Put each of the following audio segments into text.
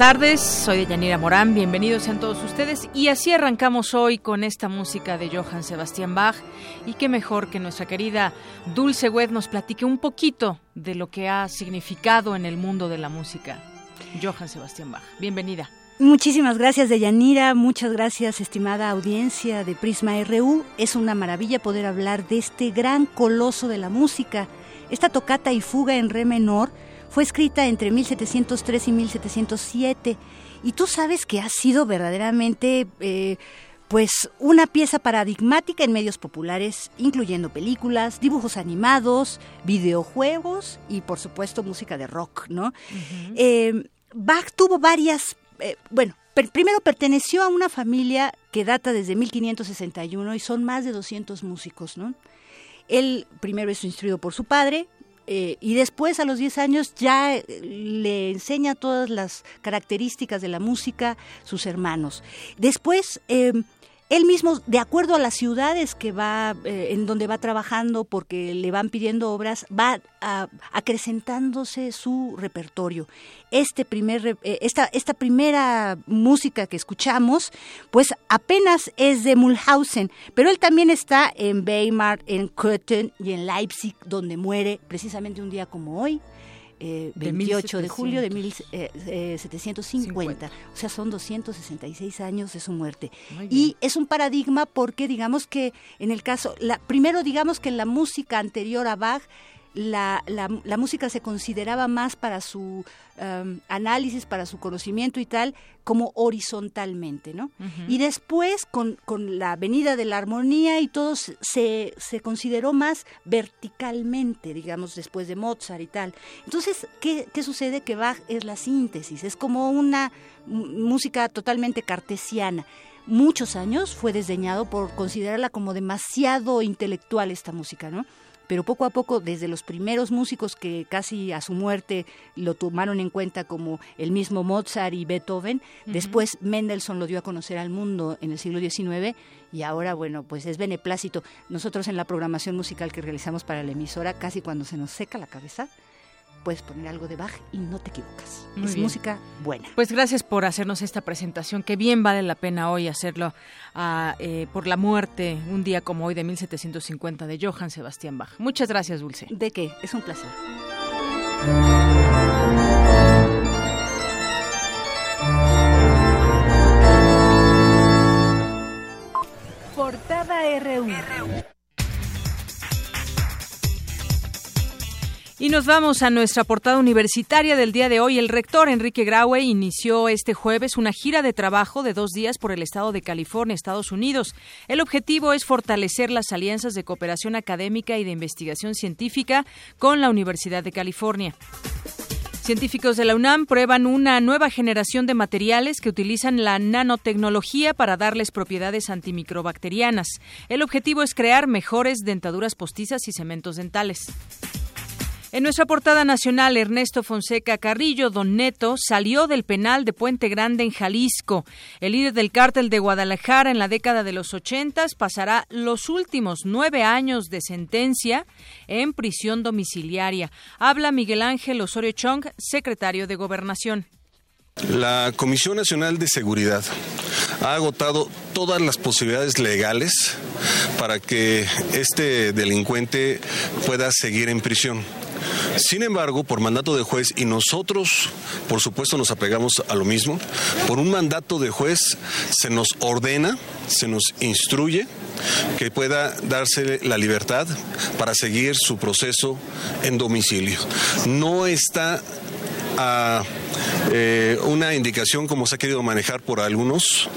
Tardes, soy Yanira Morán, bienvenidos sean todos ustedes y así arrancamos hoy con esta música de Johann Sebastian Bach y qué mejor que nuestra querida Dulce Wed nos platique un poquito de lo que ha significado en el mundo de la música. Johann Sebastian Bach, bienvenida. Muchísimas gracias, Deyanira. Muchas gracias, estimada audiencia de Prisma RU. Es una maravilla poder hablar de este gran coloso de la música. Esta tocata y fuga en re menor fue escrita entre 1703 y 1707 y tú sabes que ha sido verdaderamente... Eh, pues una pieza paradigmática en medios populares, incluyendo películas, dibujos animados, videojuegos y por supuesto música de rock, ¿no? Eh, Bach tuvo varias, eh, bueno, primero perteneció a una familia que data desde 1561 y son más de 200 músicos, ¿no? Él primero es instruido por su padre, eh, y después a los 10 años ya eh, le enseña todas las características de la música sus hermanos. Después em, él mismo, de acuerdo a las ciudades que va, eh, en donde va trabajando, porque le van pidiendo obras, va acrecentándose su repertorio. Este primer, eh, esta, esta primera música que escuchamos, pues apenas es de Mulhausen, pero él también está en Weimar, en Köthen y en Leipzig, donde muere precisamente un día como hoy, 28 eh, de, julio de 1750. Eh, eh, o sea, son 266 años de su muerte. Y es un paradigma porque digamos que en el caso, la, primero digamos que la música anterior a Bach la, la, música se consideraba más para su um, análisis, para su conocimiento y tal, como horizontalmente, ¿no? Y después, con, con, la venida de la armonía y todo, se, se consideró más verticalmente, digamos, después de Mozart y tal. Entonces, ¿qué, qué sucede? Que Bach es la síntesis, es como una música totalmente cartesiana muchos años fue desdeñado por considerarla como demasiado intelectual esta música, ¿no? Pero poco a poco, desde los primeros músicos que casi a su muerte lo tomaron en cuenta como el mismo Mozart y Beethoven, después Mendelssohn lo dio a conocer al mundo en el siglo XIX y ahora, bueno, pues es beneplácito. Nosotros en la programación musical que realizamos para la emisora, casi cuando se nos seca la cabeza, puedes poner algo de Bach y no te equivocas. es música buena. Pues gracias por hacernos esta presentación, que bien vale la pena hoy hacerlo ah, eh, por la muerte, un día como hoy de 1750 de Johann Sebastian Bach. Muchas gracias, Dulce. De qué, es un placer. Portada RU. Y nos vamos a nuestra portada universitaria del día de hoy. El rector Enrique Graue inició este jueves una gira de trabajo de dos días por el estado de California, Estados Unidos. El objetivo es fortalecer las alianzas de cooperación académica y de investigación científica con la Universidad de California. Científicos de la UNAM prueban una nueva generación de materiales que utilizan la nanotecnología para darles propiedades antimicrobacterianas. El objetivo es crear mejores dentaduras postizas y cementos dentales. En nuestra portada nacional, Ernesto Fonseca Carrillo, Don Neto, salió del penal de Puente Grande en Jalisco. El líder del cártel de Guadalajara en la década de los ochentas pasará los últimos nueve años de sentencia en prisión domiciliaria. Habla Miguel Ángel Osorio Chong, secretario de Gobernación. La Comisión Nacional de Seguridad ha agotado todas las posibilidades legales para que este delincuente pueda seguir en prisión. Sin embargo, por mandato de juez, y nosotros, por supuesto, nos apegamos a lo mismo, por un mandato de juez se nos ordena, se nos instruye que pueda darse la libertad para seguir su proceso en domicilio. No está eh, una indicación como se ha querido manejar por algunos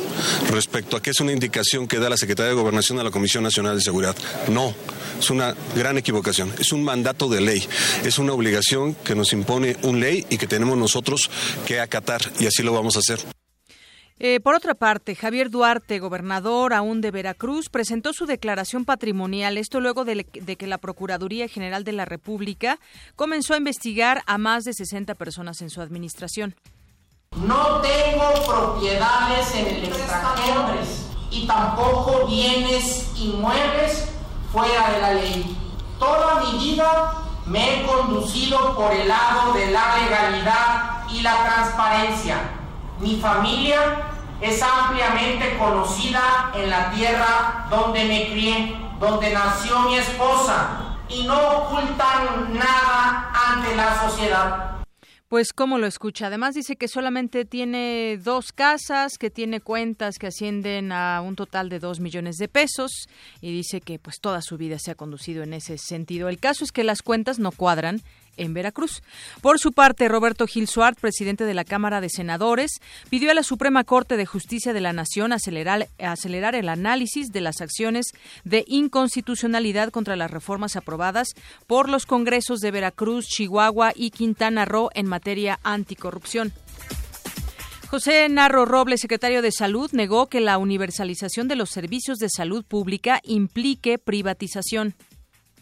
respecto a que es una indicación que da la Secretaría de Gobernación a la Comisión Nacional de Seguridad. No, es una gran equivocación. Es un mandato de ley, es una obligación que nos impone un ley y que tenemos nosotros que acatar y así lo vamos a hacer. Eh, por otra parte, Javier Duarte, gobernador aún de Veracruz, presentó su declaración patrimonial, esto luego de, de, que la Procuraduría General de la República comenzó a investigar a más de 60 personas en su administración. No tengo propiedades en el extranjero y tampoco bienes inmuebles fuera de la ley. Toda mi vida me he conducido por el lado de la legalidad y la transparencia mi familia es ampliamente conocida en la tierra donde me crié, donde nació mi esposa, y no ocultan nada ante la sociedad. Pues como lo escucha. Además dice que solamente tiene dos casas, que tiene cuentas que ascienden a un total de dos millones de pesos y dice que pues toda su vida se ha conducido en ese sentido. El caso es que las cuentas no cuadran en Veracruz. Por su parte, Roberto Gil Suart, presidente de la Cámara de Senadores, pidió a la Suprema Corte de Justicia de la Nación acelerar, acelerar el análisis de las acciones de inconstitucionalidad contra las reformas aprobadas por los congresos de Veracruz, Chihuahua y Quintana Roo en materia anticorrupción. José Narro Robles, secretario de Salud, negó que la universalización de los servicios de salud pública implique privatización.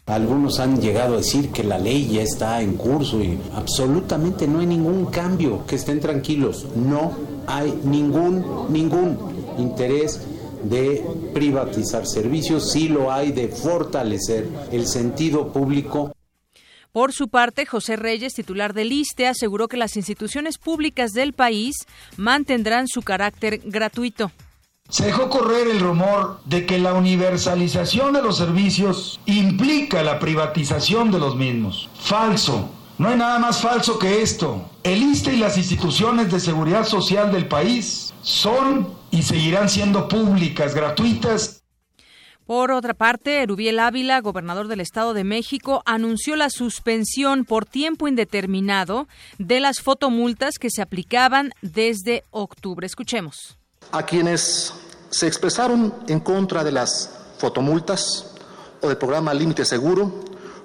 Algunos han llegado a decir que la ley ya está en curso y absolutamente no hay ningún cambio, que estén tranquilos, no hay ningún, ningún interés de privatizar servicios, sí lo hay de fortalecer el sentido público. Por su parte, José Reyes, titular del ISTE, aseguró que las instituciones públicas del país mantendrán su carácter gratuito. Se dejó correr el rumor de que la universalización de los servicios implica la privatización de los mismos. Falso. No hay nada más falso que esto. El ISTE y las instituciones de seguridad social del país son y seguirán siendo públicas, gratuitas por otra parte, Erubiel Ávila, gobernador del Estado de México, anunció la suspensión por tiempo indeterminado de las fotomultas que se aplicaban desde octubre. Escuchemos. A quienes se expresaron en contra de las fotomultas o del programa Límite Seguro,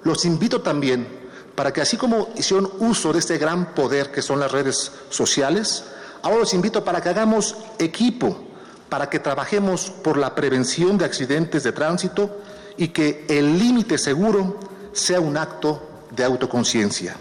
los invito también para que así como hicieron uso de este gran poder que son las redes sociales, ahora los invito para que hagamos equipo, para que trabajemos por la prevención de accidentes de tránsito y que el límite seguro sea un acto de autoconciencia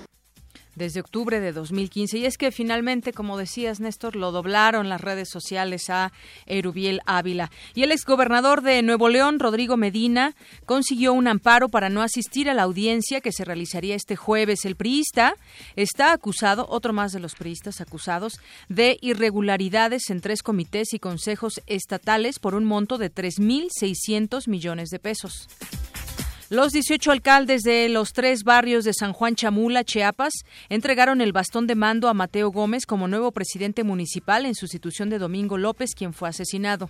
desde octubre de 2015. Y es que finalmente, como decías, Néstor, lo doblaron las redes sociales a Erubiel Ávila. Y el exgobernador de Nuevo León, Rodrigo Medina, consiguió un amparo para no asistir a la audiencia que se realizaría este jueves. El priista está acusado, otro más de los priistas acusados, de irregularidades en tres comités y consejos estatales por un monto de 3.600 millones de pesos. Los 18 alcaldes de los tres barrios de San Juan Chamula, Chiapas, entregaron el bastón de mando a Mateo Gómez como nuevo presidente municipal en sustitución de Domingo López, quien fue asesinado.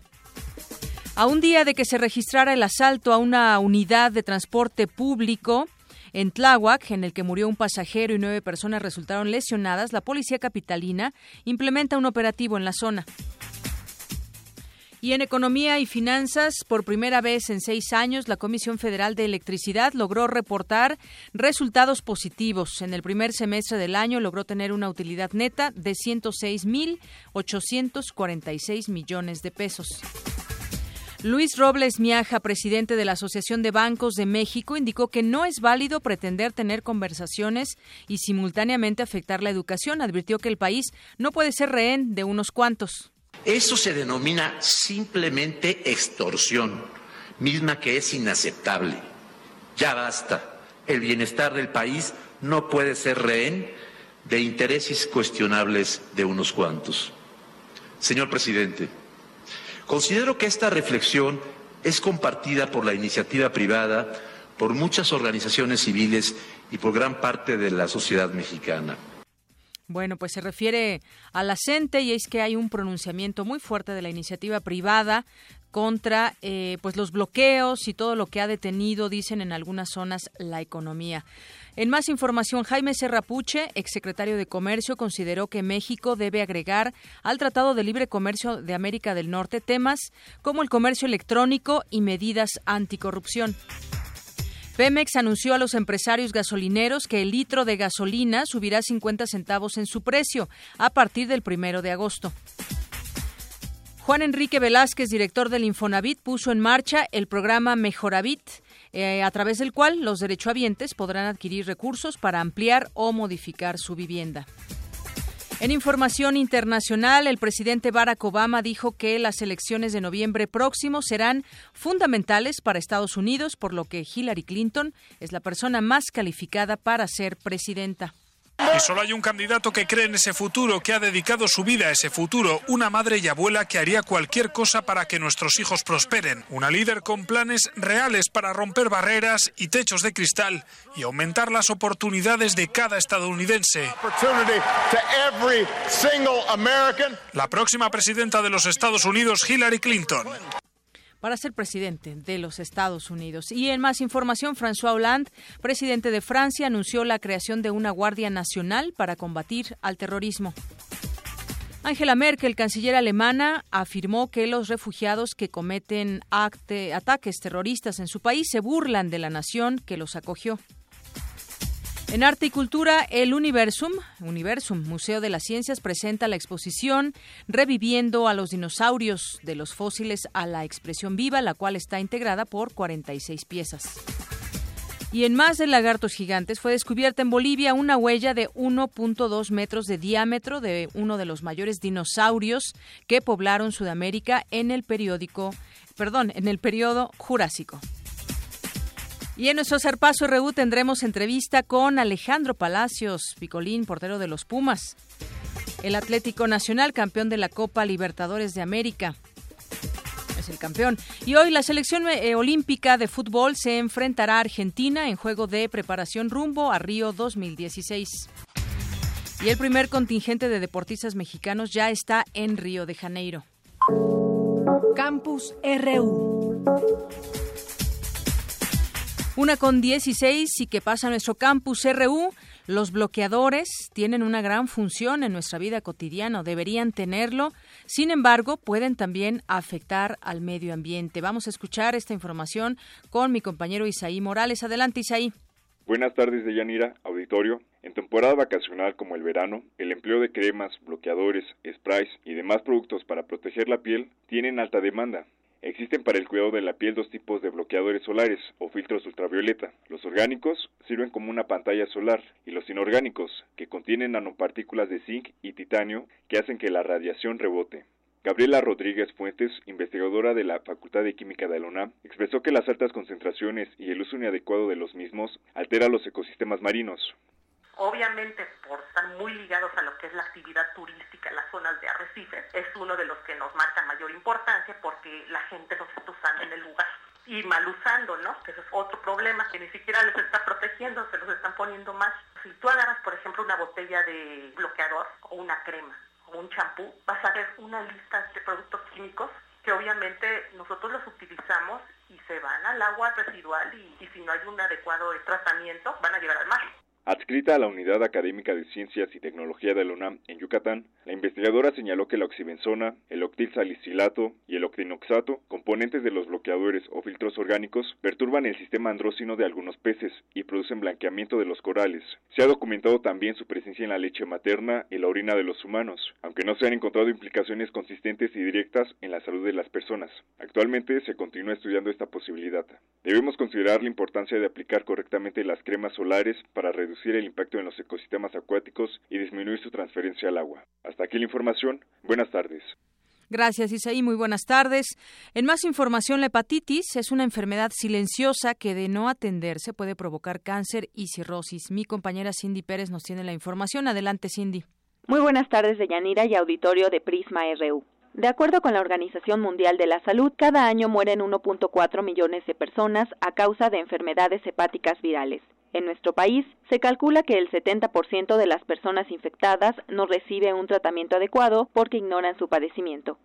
A un día de que se registrara el asalto a una unidad de transporte público, en Tláhuac, en el que murió un pasajero y nueve personas resultaron lesionadas, la policía capitalina implementa un operativo en la zona. Y en Economía y Finanzas, por primera vez en seis años, la Comisión Federal de Electricidad logró reportar resultados positivos. En el primer semestre del año logró tener una utilidad neta de 106.846 millones de pesos. Luis Robles Miaja, presidente de la Asociación de Bancos de México, indicó que no es válido pretender tener conversaciones y simultáneamente afectar la educación. Advirtió que el país no puede ser rehén de unos cuantos. Eso se denomina simplemente extorsión, misma que es inaceptable. Ya basta. El bienestar del país no puede ser rehén de intereses cuestionables de unos cuantos. Señor presidente, considero que esta reflexión es compartida por la iniciativa privada, por muchas organizaciones civiles y por gran parte de la sociedad mexicana. Bueno, pues se refiere a la y es que hay un pronunciamiento muy fuerte de la iniciativa privada contra eh, pues los bloqueos y todo lo que ha detenido, dicen en algunas zonas, la economía. En más información, Jaime Serrapuche, exsecretario de Comercio, consideró que México debe agregar al Tratado de Libre Comercio de América del Norte temas como el comercio electrónico y medidas anticorrupción. Pemex anunció a los empresarios gasolineros que el litro de gasolina subirá 50 centavos en su precio a partir del primero de agosto. Juan Enrique Velázquez, director del Infonavit, puso en marcha el programa Mejoravit, eh, a través del cual los derechohabientes podrán adquirir recursos para ampliar o modificar su vivienda. En información internacional, el presidente Barack Obama dijo que las elecciones de noviembre próximo serán fundamentales para Estados Unidos, por lo que Hillary Clinton es la persona más calificada para ser presidenta. Y solo hay un candidato que cree en ese futuro, que ha dedicado su vida a ese futuro, una madre y abuela que haría cualquier cosa para que nuestros hijos prosperen, una líder con planes reales para romper barreras y techos de cristal y aumentar las oportunidades de cada estadounidense. La próxima presidenta de los Estados Unidos, Hillary Clinton para ser presidente de los Estados Unidos. Y en más información, François Hollande, presidente de Francia, anunció la creación de una Guardia Nacional para combatir al terrorismo. Angela Merkel, canciller alemana, afirmó que los refugiados que cometen ataques terroristas en su país se burlan de la nación que los acogió. En Arte y Cultura, el Universum, Universum, Museo de las Ciencias, presenta la exposición Reviviendo a los dinosaurios de los fósiles a la expresión viva, la cual está integrada por 46 piezas. Y en más de lagartos gigantes fue descubierta en Bolivia una huella de 1.2 metros de diámetro de uno de los mayores dinosaurios que poblaron Sudamérica en el periódico, perdón, en el periodo Jurásico. Y en nuestro Serpazo RU tendremos entrevista con Alejandro Palacios, Picolín, portero de los Pumas. El Atlético Nacional, campeón de la Copa Libertadores de América. Es el campeón. Y hoy la selección eh, olímpica de fútbol se enfrentará a Argentina en juego de preparación rumbo a Río 2016. Y el primer contingente de deportistas mexicanos ya está en Río de Janeiro. Campus RU. Una con 16 y que pasa nuestro campus RU. Los bloqueadores tienen una gran función en nuestra vida cotidiana, deberían tenerlo. Sin embargo, pueden también afectar al medio ambiente. Vamos a escuchar esta información con mi compañero Isaí Morales. Adelante, Isaí. Buenas tardes, Deyanira, auditorio. En temporada vacacional como el verano, el empleo de cremas, bloqueadores, sprays y demás productos para proteger la piel tienen alta demanda. Existen para el cuidado de la piel dos tipos de bloqueadores solares o filtros ultravioleta. Los orgánicos sirven como una pantalla solar y los inorgánicos, que contienen nanopartículas de zinc y titanio que hacen que la radiación rebote. Gabriela Rodríguez Fuentes, investigadora de la Facultad de Química de la UNAM, expresó que las altas concentraciones y el uso inadecuado de los mismos altera los ecosistemas marinos. Obviamente, por estar muy ligados a lo que es la actividad turística, las zonas de arrecifes, es uno de los que nos marca mayor importancia porque la gente los está usando en el lugar y mal usando, ¿no? Que eso es otro problema, que ni siquiera les está protegiendo, se los están poniendo más. Si tú agarras, por ejemplo, una botella de bloqueador o una crema o un champú, vas a ver una lista de productos químicos que obviamente nosotros los utilizamos y se van al agua residual y, si no hay un adecuado tratamiento, van a llegar al mar. Adscrita a la Unidad Académica de Ciencias y Tecnología de la UNAM en Yucatán, la investigadora señaló que la oxibenzona, el octilsalicilato y el octinoxato, componentes de los bloqueadores o filtros orgánicos, perturban el sistema andrócino de algunos peces y producen blanqueamiento de los corales. Se ha documentado también su presencia en la leche materna y la orina de los humanos, aunque no se han encontrado implicaciones consistentes y directas en la salud de las personas. Actualmente se continúa estudiando esta posibilidad. Debemos considerar la importancia de aplicar correctamente las cremas solares para reducir el impacto en los ecosistemas acuáticos y disminuir su transferencia al agua. Hasta aquí la información. Buenas tardes. Gracias, Isaí. Muy buenas tardes. En más información, la hepatitis es una enfermedad silenciosa que de no atenderse puede provocar cáncer y cirrosis. Mi compañera Cindy Pérez nos tiene la información. Adelante, Cindy. Muy buenas tardes, Deyanira y auditorio de Prisma RU. De acuerdo con la Organización Mundial de la Salud, cada año mueren 1.4 millones de personas a causa de enfermedades hepáticas virales. En nuestro país, se calcula que el 70% de las personas infectadas no recibe un tratamiento adecuado porque ignoran su padecimiento.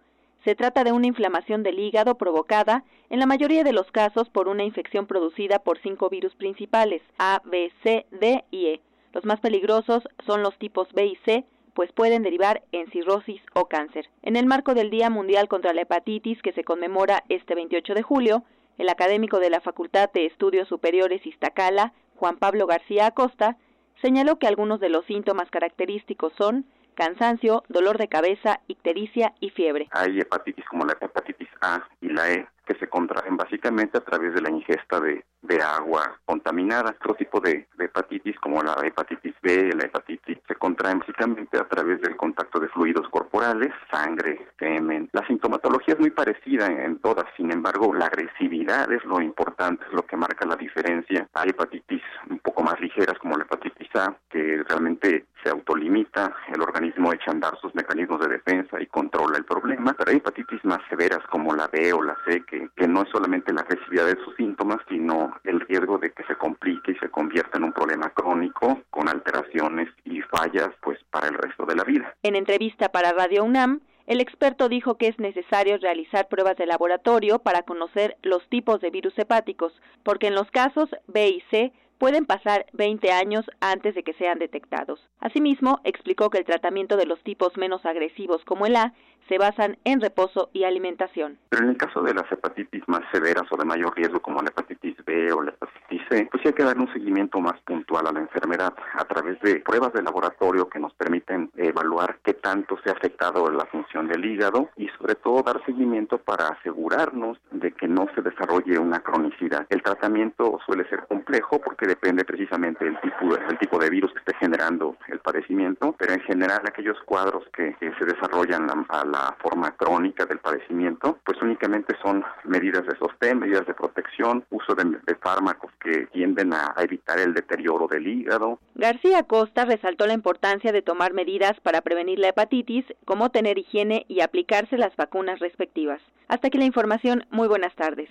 Se trata de una inflamación del hígado provocada, en la mayoría de los casos, por una infección producida por cinco virus principales, A, B, C, D y E. Los más peligrosos son los tipos B y C, pues pueden derivar en cirrosis o cáncer. En el marco del Día Mundial contra la Hepatitis, que se conmemora este 28 de julio, el académico de la Facultad de Estudios Superiores Iztacala, Juan Pablo García Acosta, señaló que algunos de los síntomas característicos son cansancio, dolor de cabeza, ictericia y fiebre. Hay hepatitis como la hepatitis A y la E que se contraen básicamente a través de la ingesta de, agua contaminada. Otro tipo de, hepatitis como la hepatitis B, la hepatitis, se contraen básicamente a través del contacto de fluidos corporales, sangre, semen. La sintomatología es muy parecida en, todas, sin embargo la agresividad es lo importante, es lo que marca la diferencia. Hay hepatitis un poco más ligeras como la hepatitis A, que realmente se autolimita, el organismo echa a andar sus mecanismos de defensa y controla el problema, pero hay hepatitis más severas como la B o la C, que, no es solamente la agresividad de sus síntomas, sino el riesgo de que se complique y se convierta en un problema crónico con alteraciones y fallas pues para el resto de la vida. En entrevista para Radio UNAM, el experto dijo que es necesario realizar pruebas de laboratorio para conocer los tipos de virus hepáticos, porque en los casos B y C pueden pasar 20 años antes de que sean detectados. Asimismo, explicó que el tratamiento de los tipos menos agresivos como el A se basan en reposo y alimentación. Pero en el caso de las hepatitis más severas o de mayor riesgo como la hepatitis B o la hepatitis C, pues hay que dar un seguimiento más puntual a la enfermedad a través de pruebas de laboratorio que nos permiten evaluar qué tanto se ha afectado la función del hígado y sobre todo dar seguimiento para asegurarnos de que no se desarrolle una cronicidad. El tratamiento suele ser complejo porque depende precisamente del tipo, del tipo de virus que esté generando el padecimiento, pero en general aquellos cuadros que, se desarrollan a la forma crónica del padecimiento, pues únicamente son medidas de sostén, medidas de protección, uso de, fármacos que tienden a, a evitar el deterioro del hígado. García Costa resaltó la importancia de tomar medidas para prevenir la hepatitis, como tener higiene y aplicarse las vacunas respectivas. Hasta aquí la información. Muy buenas tardes.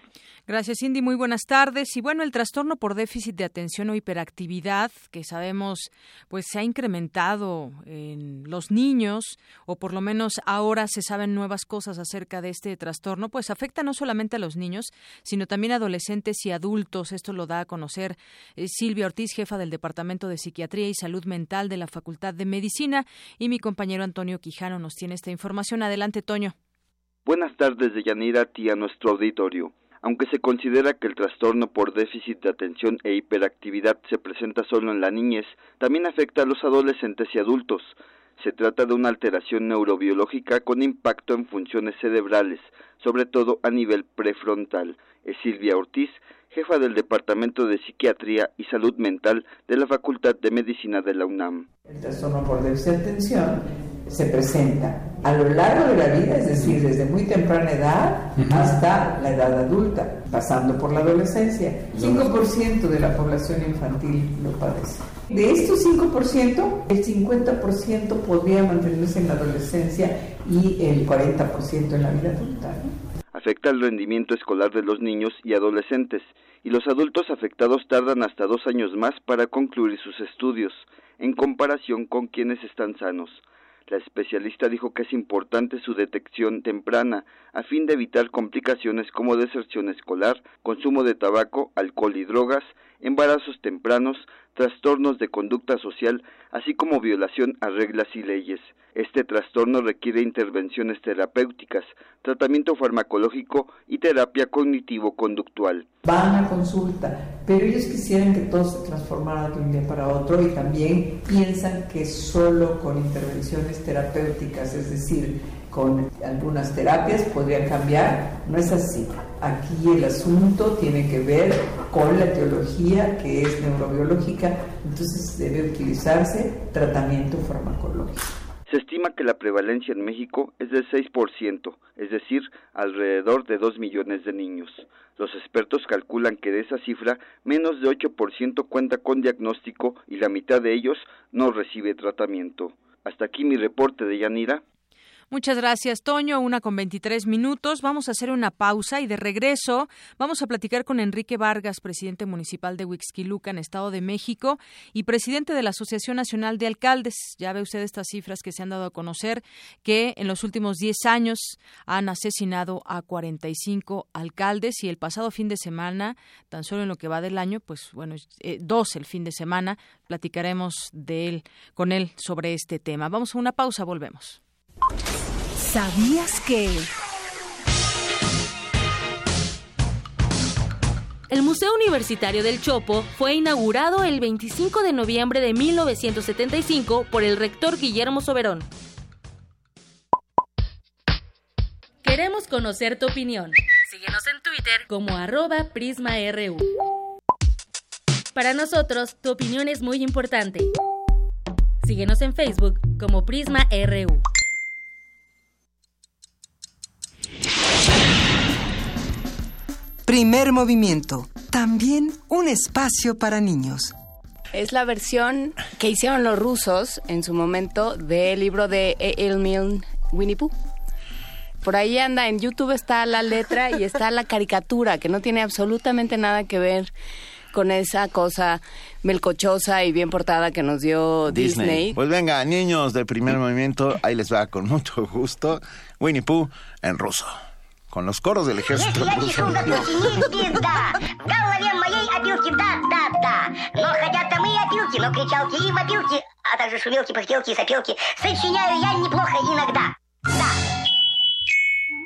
Gracias, Cindy. Muy buenas tardes. Y bueno, el trastorno por déficit de atención o hiperactividad, que sabemos, pues se ha incrementado en los niños, o por lo menos ahora se saben nuevas cosas acerca de este trastorno, pues afecta no solamente a los niños, sino también a adolescentes y adultos. Esto lo da a conocer eh, Silvia Ortiz, jefa del Departamento de Psiquiatría y Salud Mental de la Facultad de Medicina, y mi compañero Antonio Quijano nos tiene esta información. Adelante, Toño. Buenas tardes, de Yanira, a nuestro auditorio. Aunque se considera que el trastorno por déficit de atención e hiperactividad se presenta solo en la niñez, también afecta a los adolescentes y adultos. Se trata de una alteración neurobiológica con impacto en funciones cerebrales, sobre todo a nivel prefrontal. Es Silvia Ortiz, jefa del Departamento de Psiquiatría y Salud Mental de la Facultad de Medicina de la UNAM. El trastorno por déficit de atención se presenta a lo largo de la vida, es decir, desde muy temprana edad hasta la edad adulta, pasando por la adolescencia. 5% de la población infantil lo padece. De estos 5%, el 50% podría mantenerse en la adolescencia y el 40% en la vida adulta. Afecta el rendimiento escolar de los niños y adolescentes, y los adultos afectados tardan hasta dos años más para concluir sus estudios, en comparación con quienes están sanos. La especialista dijo que es importante su detección temprana a fin de evitar complicaciones como deserción escolar, consumo de tabaco, alcohol y drogas, embarazos tempranos, trastornos de conducta social, así como violación a reglas y leyes. Este trastorno requiere intervenciones terapéuticas, tratamiento farmacológico y terapia cognitivo-conductual. Van a consulta, pero ellos quisieran que todo se transformara de un día para otro y también piensan que solo con intervenciones terapéuticas, es decir, con algunas terapias podrían cambiar. No es así. Aquí el asunto tiene que ver con la teología que es neurobiológica, entonces debe utilizarse tratamiento farmacológico. Se estima que la prevalencia en México es del 6%, es decir, alrededor de 2 millones de niños. Los expertos calculan que de esa cifra, menos de 8% cuenta con diagnóstico y la mitad de ellos no recibe tratamiento. Hasta aquí mi reporte de Yanira. Muchas gracias, Toño. Una con 23 minutos. Vamos a hacer una pausa y de regreso vamos a platicar con Enrique Vargas, presidente municipal de Huixquiluca, en Estado de México, y presidente de la Asociación Nacional de Alcaldes. Ya ve usted estas cifras que se han dado a conocer, que en los últimos 10 años han asesinado a 45 alcaldes y el pasado fin de semana, tan solo en lo que va del año, pues bueno, eh, dos el fin de semana, platicaremos de él, con él sobre este tema. Vamos a una pausa, volvemos. ¿Sabías que? El Museo Universitario del Chopo fue inaugurado el 25 de noviembre de 1975 por el rector Guillermo Soberón. Queremos conocer tu opinión. Síguenos en Twitter como arroba PrismaRU. Para nosotros, tu opinión es muy importante. Síguenos en Facebook como PrismaRU. Primer movimiento. También un espacio para niños. Es la versión que hicieron los rusos en su momento del libro de Emil Winnie Pooh. Por ahí anda, en YouTube está la letra y está la caricatura, que no tiene absolutamente nada que ver con esa cosa melcochosa y bien portada que nos dio Disney. Pues venga, niños de primer movimiento, ahí les va con mucho gusto. Winnie Pooh en ruso con los coros del ejército.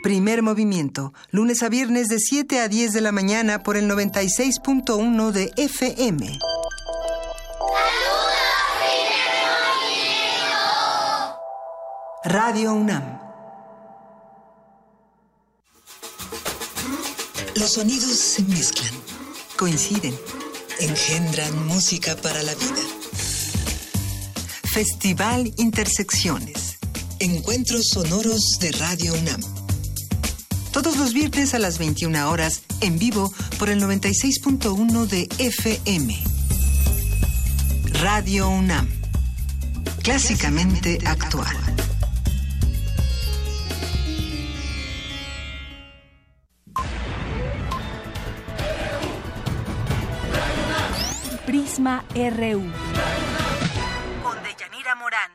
Primer movimiento, lunes a viernes de 7 a 10 de la mañana por el 96.1 de FM. Radio UNAM. Los sonidos se mezclan, coinciden, engendran música para la vida. Festival Intersecciones. Encuentros sonoros de Radio UNAM. Todos los viernes a las 21 horas, en vivo por el 96.1 de FM. Radio UNAM. Clásicamente actual. Prisma RU. Con Deyanira Morán.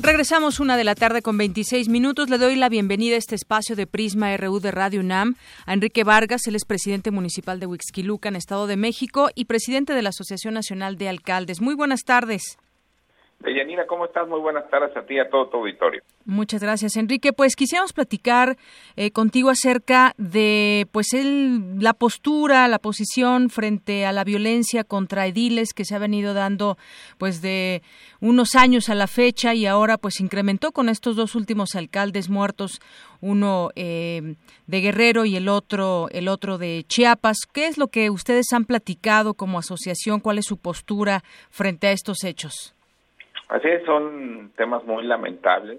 Regresamos una de la tarde con 26 minutos. Le doy la bienvenida a este espacio de Prisma RU de Radio UNAM a Enrique Vargas, él es presidente municipal de Huixquiluca, en Estado de México, y presidente de la Asociación Nacional de Alcaldes. Muy buenas tardes. Deyanira, ¿cómo estás? Muy buenas tardes a ti y a todo tu auditorio. Muchas gracias, Enrique. Pues quisiéramos platicar eh, contigo acerca de pues el, la postura, la posición frente a la violencia contra ediles que se ha venido dando pues de unos años a la fecha y ahora pues incrementó con estos dos últimos alcaldes muertos, uno eh, de Guerrero y el otro el otro de Chiapas. ¿Qué es lo que ustedes han platicado como asociación? ¿Cuál es su postura frente a estos hechos? Así es, son temas muy lamentables.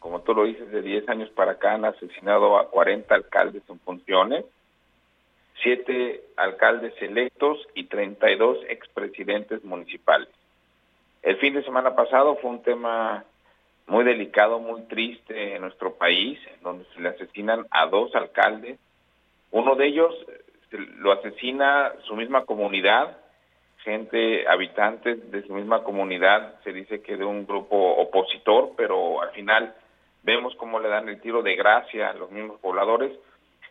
Como tú lo dices, de 10 años para acá han asesinado a 40 alcaldes en funciones, 7 alcaldes electos y 32 expresidentes municipales. El fin de semana pasado fue un tema muy delicado, muy triste en nuestro país, donde se le asesinan a dos alcaldes. Uno de ellos lo asesina su misma comunidad, gente, habitantes de su misma comunidad, se dice que de un grupo opositor, pero al final vemos cómo le dan el tiro de gracia a los mismos pobladores.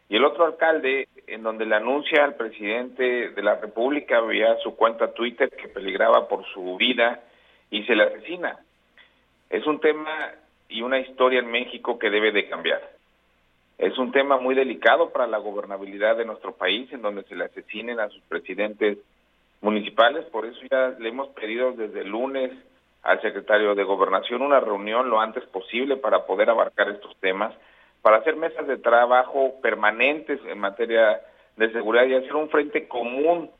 Y el otro alcalde, en donde le anuncia al presidente de la República vía su cuenta Twitter que peligraba por su vida y se le asesina. Es un tema y una historia en México que debe de cambiar. Es un tema muy delicado para la gobernabilidad de nuestro país, en donde se le asesinen a sus presidentes municipales, por eso ya le hemos pedido desde el lunes al secretario de Gobernación una reunión lo antes posible para poder abarcar estos temas, para hacer mesas de trabajo permanentes en materia de seguridad y hacer un frente común.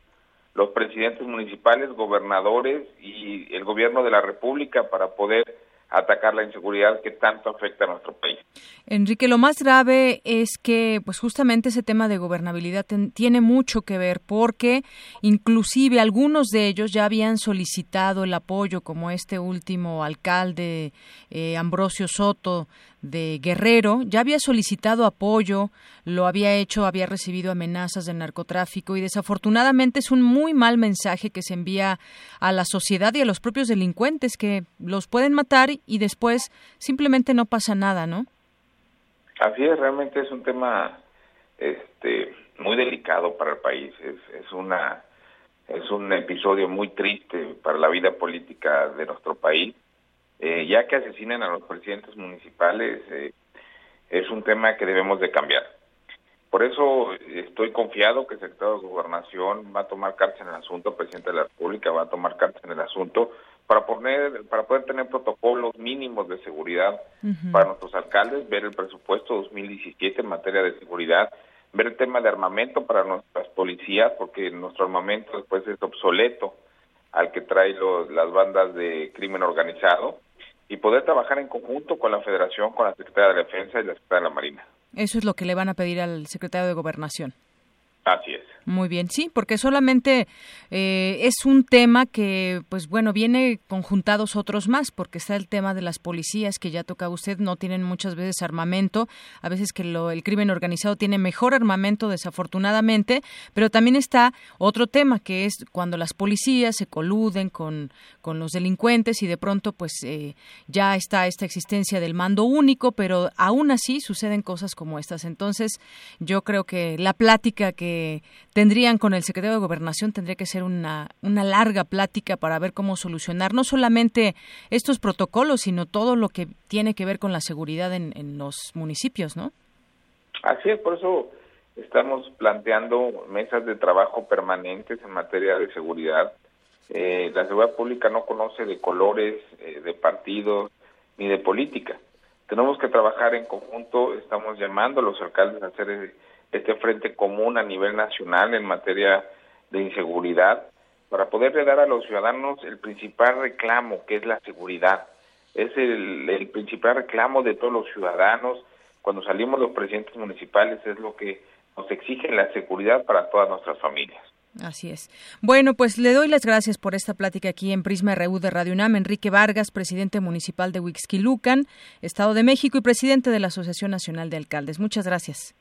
Los presidentes municipales, gobernadores y el gobierno de la República para poder atacar la inseguridad que tanto afecta a nuestro país. Enrique, lo más grave es que, pues justamente ese tema de gobernabilidad tiene mucho que ver porque inclusive algunos de ellos ya habían solicitado el apoyo, como este último alcalde eh, Ambrosio Soto de Guerrero, ya había solicitado apoyo, lo había hecho, había recibido amenazas de narcotráfico y desafortunadamente es un muy mal mensaje que se envía a la sociedad y a los propios delincuentes que los pueden matar y después simplemente no pasa nada, ¿no? Así es, realmente es un tema este muy delicado para el país, es, es una es un episodio muy triste para la vida política de nuestro país eh, ya que asesinan a los presidentes municipales, eh, es un tema que debemos de cambiar. Por eso estoy confiado que el secretario de Gobernación va a tomar cartas en el asunto, el presidente de la República va a tomar cartas en el asunto para poner, para poder tener protocolos mínimos de seguridad para nuestros alcaldes, ver el presupuesto 2017 en materia de seguridad, ver el tema de armamento para nuestras policías, porque nuestro armamento después es obsoleto al que trae las bandas de crimen organizado y poder trabajar en conjunto con la Federación, con la Secretaría de Defensa y la Secretaría de la Marina. Eso es lo que le van a pedir al secretario de Gobernación. Así es. Muy bien, sí, porque solamente eh, es un tema que, pues bueno, viene conjuntados otros más, porque está el tema de las policías que ya toca usted, no tienen muchas veces armamento, a veces que lo, el crimen organizado tiene mejor armamento, desafortunadamente, pero también está otro tema que es cuando las policías se coluden con, con los delincuentes y de pronto, pues eh, ya está esta existencia del mando único, pero aún así suceden cosas como estas. Entonces, yo creo que la plática que tendrían con el secretario de Gobernación tendría que ser una, una larga plática para ver cómo solucionar no solamente estos protocolos, sino todo lo que tiene que ver con la seguridad en, en los municipios, ¿no? Así es, por eso estamos planteando mesas de trabajo permanentes en materia de seguridad. Eh, la seguridad pública no conoce de colores, eh, de partidos ni de política. Tenemos que trabajar en conjunto, estamos llamando a los alcaldes a hacer este frente común a nivel nacional en materia de inseguridad para poderle dar a los ciudadanos el principal reclamo que es la seguridad. Es el, principal reclamo de todos los ciudadanos. Cuando salimos los presidentes municipales es lo que nos exige la seguridad para todas nuestras familias. Así es. Bueno, pues le doy las gracias por esta plática aquí en Prisma RU de Radio UNAM. Enrique Vargas, presidente municipal de Huixquilucan, Estado de México y presidente de la Asociación Nacional de Alcaldes. Muchas gracias.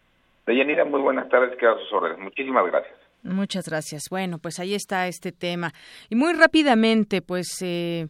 Deyanira, muy buenas tardes, quedan sus órdenes. Muchísimas gracias. Muchas gracias. Bueno, pues ahí está este tema. Y muy rápidamente, pues... Eh,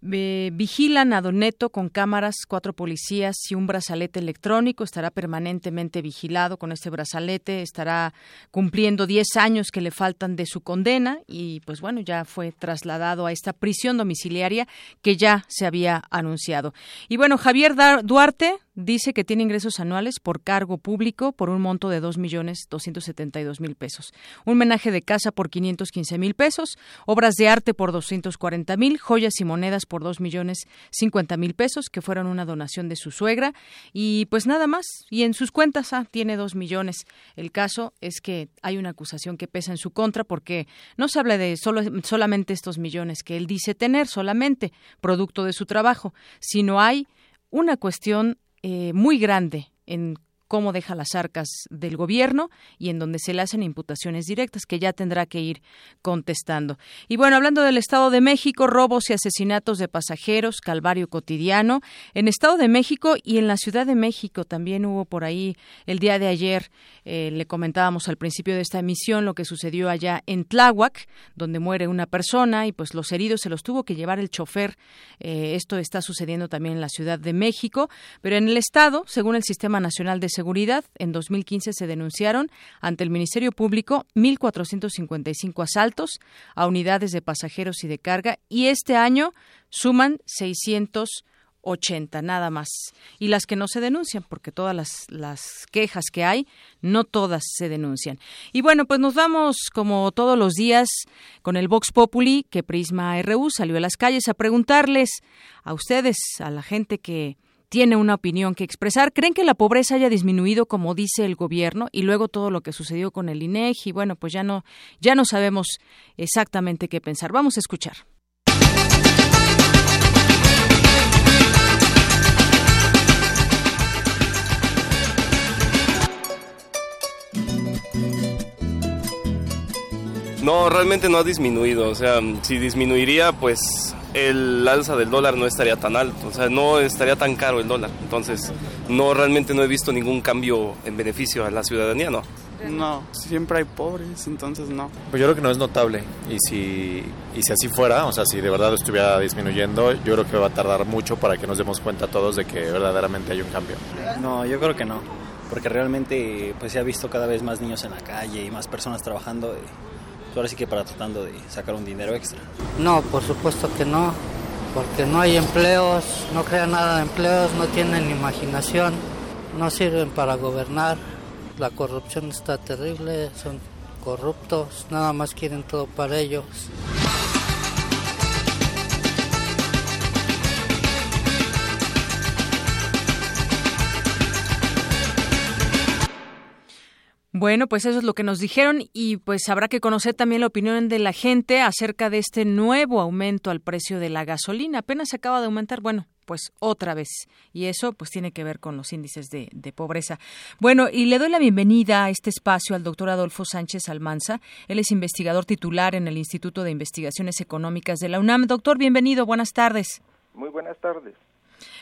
vigilan a Doneto con cámaras, cuatro policías y un brazalete electrónico. Estará permanentemente vigilado con este brazalete. Estará cumpliendo 10 años que le faltan de su condena y, pues bueno, ya fue trasladado a esta prisión domiciliaria que ya se había anunciado. Y bueno, Javier Duarte, dice que tiene ingresos anuales por cargo público por un monto de dos millones doscientos setenta y dos mil pesos, un menaje de casa por quinientos quince mil pesos, obras de arte por doscientos cuarenta mil, joyas y monedas por dos millones cincuenta mil pesos, que fueron una donación de su suegra, y pues nada más, y en sus cuentas ah, tiene dos millones. El caso es que hay una acusación que pesa en su contra porque no se habla de solo, solamente estos millones que él dice tener solamente producto de su trabajo, sino hay una cuestión eh, muy grande en cómo deja las arcas del gobierno y en donde se le hacen imputaciones directas que ya tendrá que ir contestando. Y bueno, hablando del Estado de México, robos y asesinatos de pasajeros, calvario cotidiano. En Estado de México y en la Ciudad de México también hubo por ahí el día de ayer, eh, le comentábamos al principio de esta emisión lo que sucedió allá en Tláhuac, donde muere una persona y pues los heridos se los tuvo que llevar el chofer. Eh, esto está sucediendo también en la Ciudad de México, pero en el Estado, según el Sistema Nacional de seguridad, en 2015 se denunciaron ante el Ministerio Público 1.455 asaltos a unidades de pasajeros y de carga y este año suman 680 nada más. Y las que no se denuncian, porque todas las, las quejas que hay, no todas se denuncian. Y bueno, pues nos vamos como todos los días con el Vox Populi, que Prisma RU salió a las calles a preguntarles a ustedes, a la gente que tiene una opinión que expresar. ¿Creen que la pobreza haya disminuido como dice el gobierno y luego todo lo que sucedió con el INEGI? Bueno, pues ya no ya no sabemos exactamente qué pensar. Vamos a escuchar. No, realmente no ha disminuido. O sea, si disminuiría, pues el alza del dólar no estaría tan alto. O sea, no estaría tan caro el dólar. Entonces, no, realmente no he visto ningún cambio en beneficio a la ciudadanía, ¿no? No, siempre hay pobres, entonces no. Pues yo creo que no es notable y si, y si así fuera, o sea, si de verdad estuviera disminuyendo, yo creo que va a tardar mucho para que nos demos cuenta todos de que verdaderamente hay un cambio. No, yo creo que no, porque realmente pues se ha visto cada vez más niños en la calle y más personas trabajando, y, pues, ahora sí que para tratando de sacar un dinero extra. No, por supuesto que no, porque no hay empleos, no crean nada de empleos, no tienen imaginación, no sirven para gobernar la corrupción está terrible, son corruptos, nada más quieren todo para ellos. Bueno, pues eso es lo que nos dijeron y pues habrá que conocer también la opinión de la gente acerca de este nuevo aumento al precio de la gasolina. Apenas acaba de aumentar, bueno, pues otra vez. Y eso pues tiene que ver con los índices de, pobreza. Bueno, y le doy la bienvenida a este espacio al doctor Adolfo Sánchez Almanza. Él es investigador titular en el Instituto de Investigaciones Económicas de la UNAM. Doctor, bienvenido, buenas tardes. Muy buenas tardes.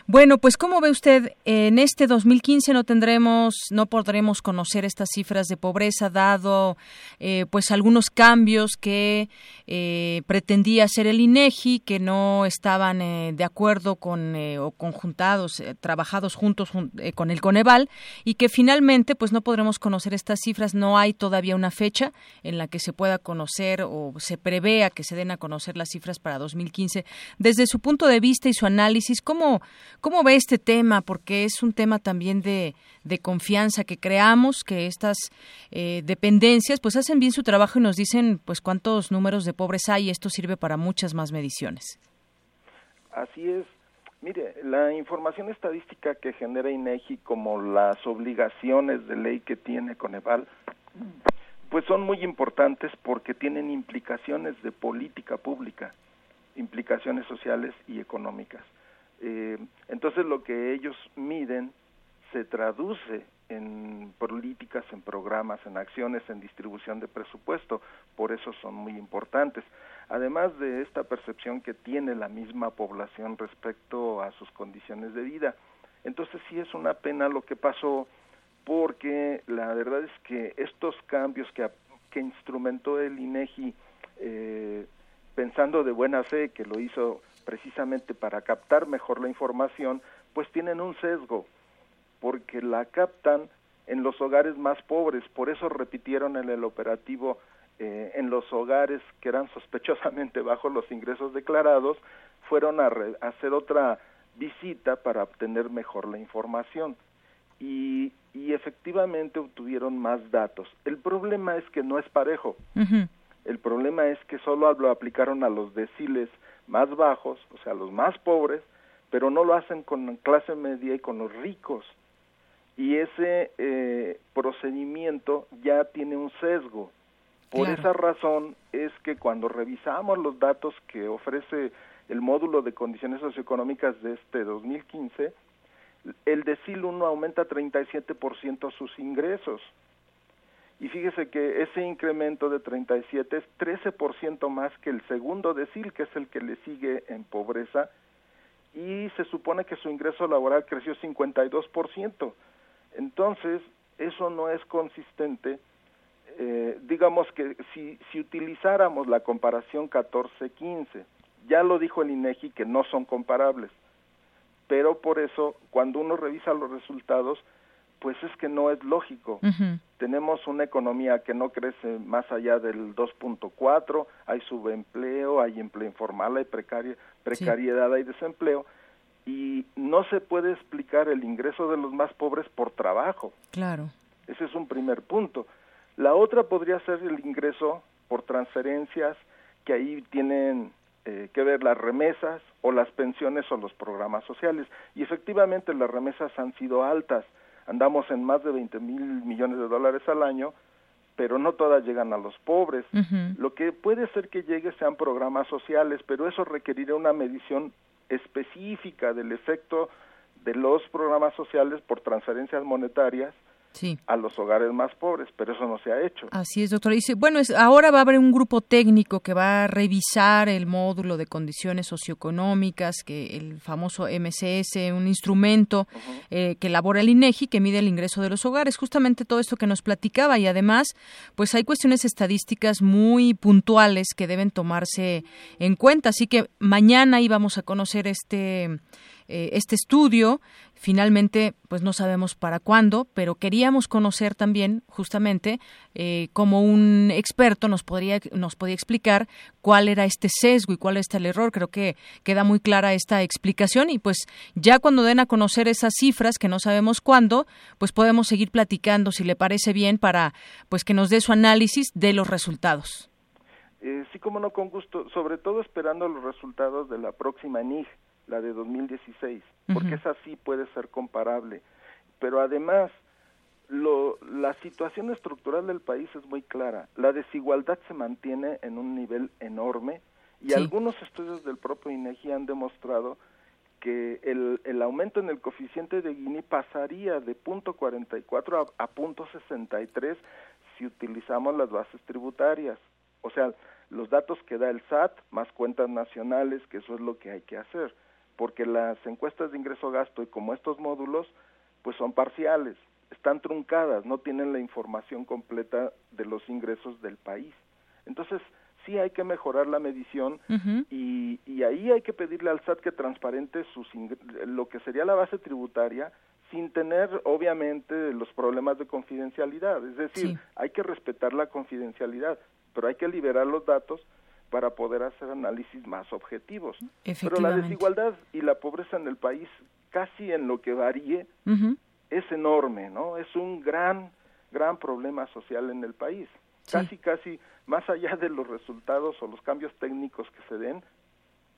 Bueno, pues ¿cómo ve usted? En este 2015 no tendremos, no podremos conocer estas cifras de pobreza, dado eh, pues algunos cambios que eh, pretendía hacer el INEGI, que no estaban eh, de acuerdo con o conjuntados, trabajados juntos con el Coneval, y que finalmente pues no podremos conocer estas cifras. No hay todavía una fecha en la que se pueda conocer o se prevea que se den a conocer las cifras para 2015. Desde su punto de vista y su análisis, ¿cómo ¿Cómo ve este tema? Porque es un tema también de, confianza que creamos que estas eh, dependencias pues hacen bien su trabajo y nos dicen pues cuántos números de pobres hay y esto sirve para muchas más mediciones. Así es. Mire, la información estadística que genera INEGI como las obligaciones de ley que tiene Coneval pues son muy importantes porque tienen implicaciones de política pública, implicaciones sociales y económicas. Eh, entonces lo que ellos miden se traduce en políticas, en programas, en acciones, en distribución de presupuesto, por eso son muy importantes. Además de esta percepción que tiene la misma población respecto a sus condiciones de vida. Entonces sí es una pena lo que pasó porque la verdad es que estos cambios que, instrumentó el INEGI eh, pensando de buena fe que lo hizo precisamente para captar mejor la información, pues tienen un sesgo, porque la captan en los hogares más pobres, por eso repitieron en el operativo eh, en los hogares que eran sospechosamente bajo los ingresos declarados, fueron a, hacer otra visita para obtener mejor la información. Y, y, efectivamente obtuvieron más datos. El problema es que no es parejo. El problema es que solo lo aplicaron a los deciles más bajos, o sea, los más pobres, pero no lo hacen con clase media y con los ricos. Y ese eh, procedimiento ya tiene un sesgo. Por esa razón es que cuando revisamos los datos que ofrece el módulo de condiciones socioeconómicas de este 2015, el decil 1 aumenta 37% sus ingresos y fíjese que ese incremento de 37 es 13% más que el segundo decil, que es el que le sigue en pobreza, y se supone que su ingreso laboral creció 52%. Entonces, eso no es consistente. Eh, digamos que si, si utilizáramos la comparación 14-15, ya lo dijo el INEGI que no son comparables, pero por eso cuando uno revisa los resultados, pues es que no es lógico. Tenemos una economía que no crece más allá del 2.4, hay subempleo, hay empleo informal, hay precariedad, hay desempleo, y no se puede explicar el ingreso de los más pobres por trabajo. Claro. Ese es un primer punto. La otra podría ser el ingreso por transferencias, que ahí tienen eh, que ver las remesas o las pensiones o los programas sociales. Y efectivamente las remesas han sido altas andamos en más de 20 mil millones de dólares al año, pero no todas llegan a los pobres. Lo que puede ser que llegue sean programas sociales, pero eso requeriría una medición específica del efecto de los programas sociales por transferencias monetarias a los hogares más pobres, pero eso no se ha hecho. Así es, doctor. Dice, bueno, es, ahora va a haber un grupo técnico que va a revisar el módulo de condiciones socioeconómicas, que el famoso MCS, un instrumento eh, que elabora el INEGI, que mide el ingreso de los hogares. Justamente todo esto que nos platicaba y además, pues hay cuestiones estadísticas muy puntuales que deben tomarse en cuenta. Así que mañana íbamos a conocer este eh, este estudio. Finalmente, pues no sabemos para cuándo, pero queríamos conocer también, justamente, eh, como un experto nos podría nos podía explicar cuál era este sesgo y cuál está el error. Creo que queda muy clara esta explicación y pues ya cuando den a conocer esas cifras que no sabemos cuándo, pues podemos seguir platicando si le parece bien para pues que nos dé su análisis de los resultados. Eh, sí, como no, con gusto, sobre todo esperando los resultados de la próxima NIG la de 2016, porque esa sí puede ser comparable. Pero además, lo, la situación estructural del país es muy clara. La desigualdad se mantiene en un nivel enorme y algunos estudios del propio INEGI han demostrado que el, el aumento en el coeficiente de Gini pasaría de punto 44 a, a punto 63 si utilizamos las bases tributarias. O sea, los datos que da el SAT más cuentas nacionales, que eso es lo que hay que hacer porque las encuestas de ingreso-gasto y como estos módulos, pues son parciales, están truncadas, no tienen la información completa de los ingresos del país. Entonces, sí hay que mejorar la medición y, y, ahí hay que pedirle al SAT que transparente sus lo que sería la base tributaria sin tener obviamente los problemas de confidencialidad. Es decir, hay que respetar la confidencialidad, pero hay que liberar los datos para poder hacer análisis más objetivos. Pero la desigualdad y la pobreza en el país, casi en lo que varíe, es enorme, ¿no? Es un gran, gran problema social en el país. Casi, casi, más allá de los resultados o los cambios técnicos que se den,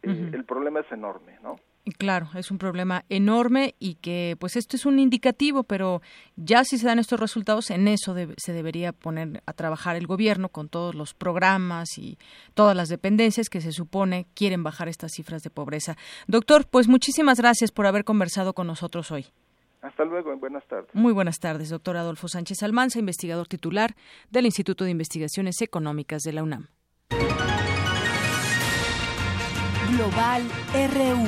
eh, el problema es enorme, ¿no? Claro, es un problema enorme y que pues esto es un indicativo, pero ya si se dan estos resultados, en eso se debería poner a trabajar el gobierno con todos los programas y todas las dependencias que se supone quieren bajar estas cifras de pobreza. Doctor, pues muchísimas gracias por haber conversado con nosotros hoy. Hasta luego, buenas tardes. Muy buenas tardes, doctor Adolfo Sánchez Almanza, investigador titular del Instituto de Investigaciones Económicas de la UNAM. Global RU.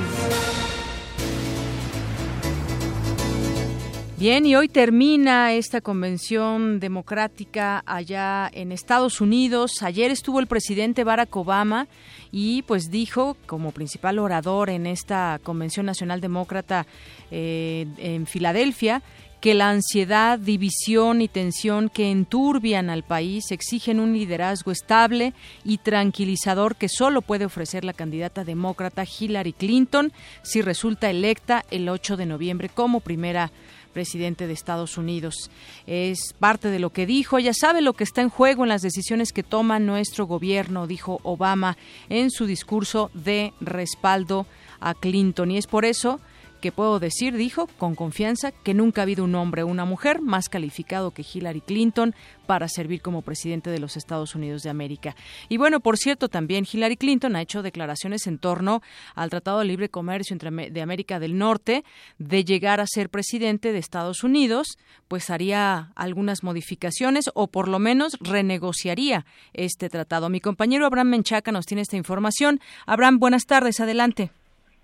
Bien, y hoy termina esta convención democrática allá en Estados Unidos. Ayer estuvo el presidente Barack Obama y pues dijo como principal orador en esta convención nacional demócrata eh, en Filadelfia que la ansiedad, división y tensión que enturbian al país exigen un liderazgo estable y tranquilizador que solo puede ofrecer la candidata demócrata Hillary Clinton si resulta electa el 8 de noviembre como primera presidente de Estados Unidos. Es parte de lo que dijo. Ella sabe lo que está en juego en las decisiones que toma nuestro gobierno, dijo Obama en su discurso de respaldo a Clinton. Y es por eso que puedo decir, dijo, con confianza, que nunca ha habido un hombre o una mujer más calificado que Hillary Clinton para servir como presidente de los Estados Unidos de América. Y bueno, por cierto, también Hillary Clinton ha hecho declaraciones en torno al Tratado de Libre Comercio entre de América del Norte, de llegar a ser presidente de Estados Unidos, pues haría algunas modificaciones o por lo menos renegociaría este tratado. Mi compañero Abraham Menchaca nos tiene esta información. Abraham, buenas tardes, adelante.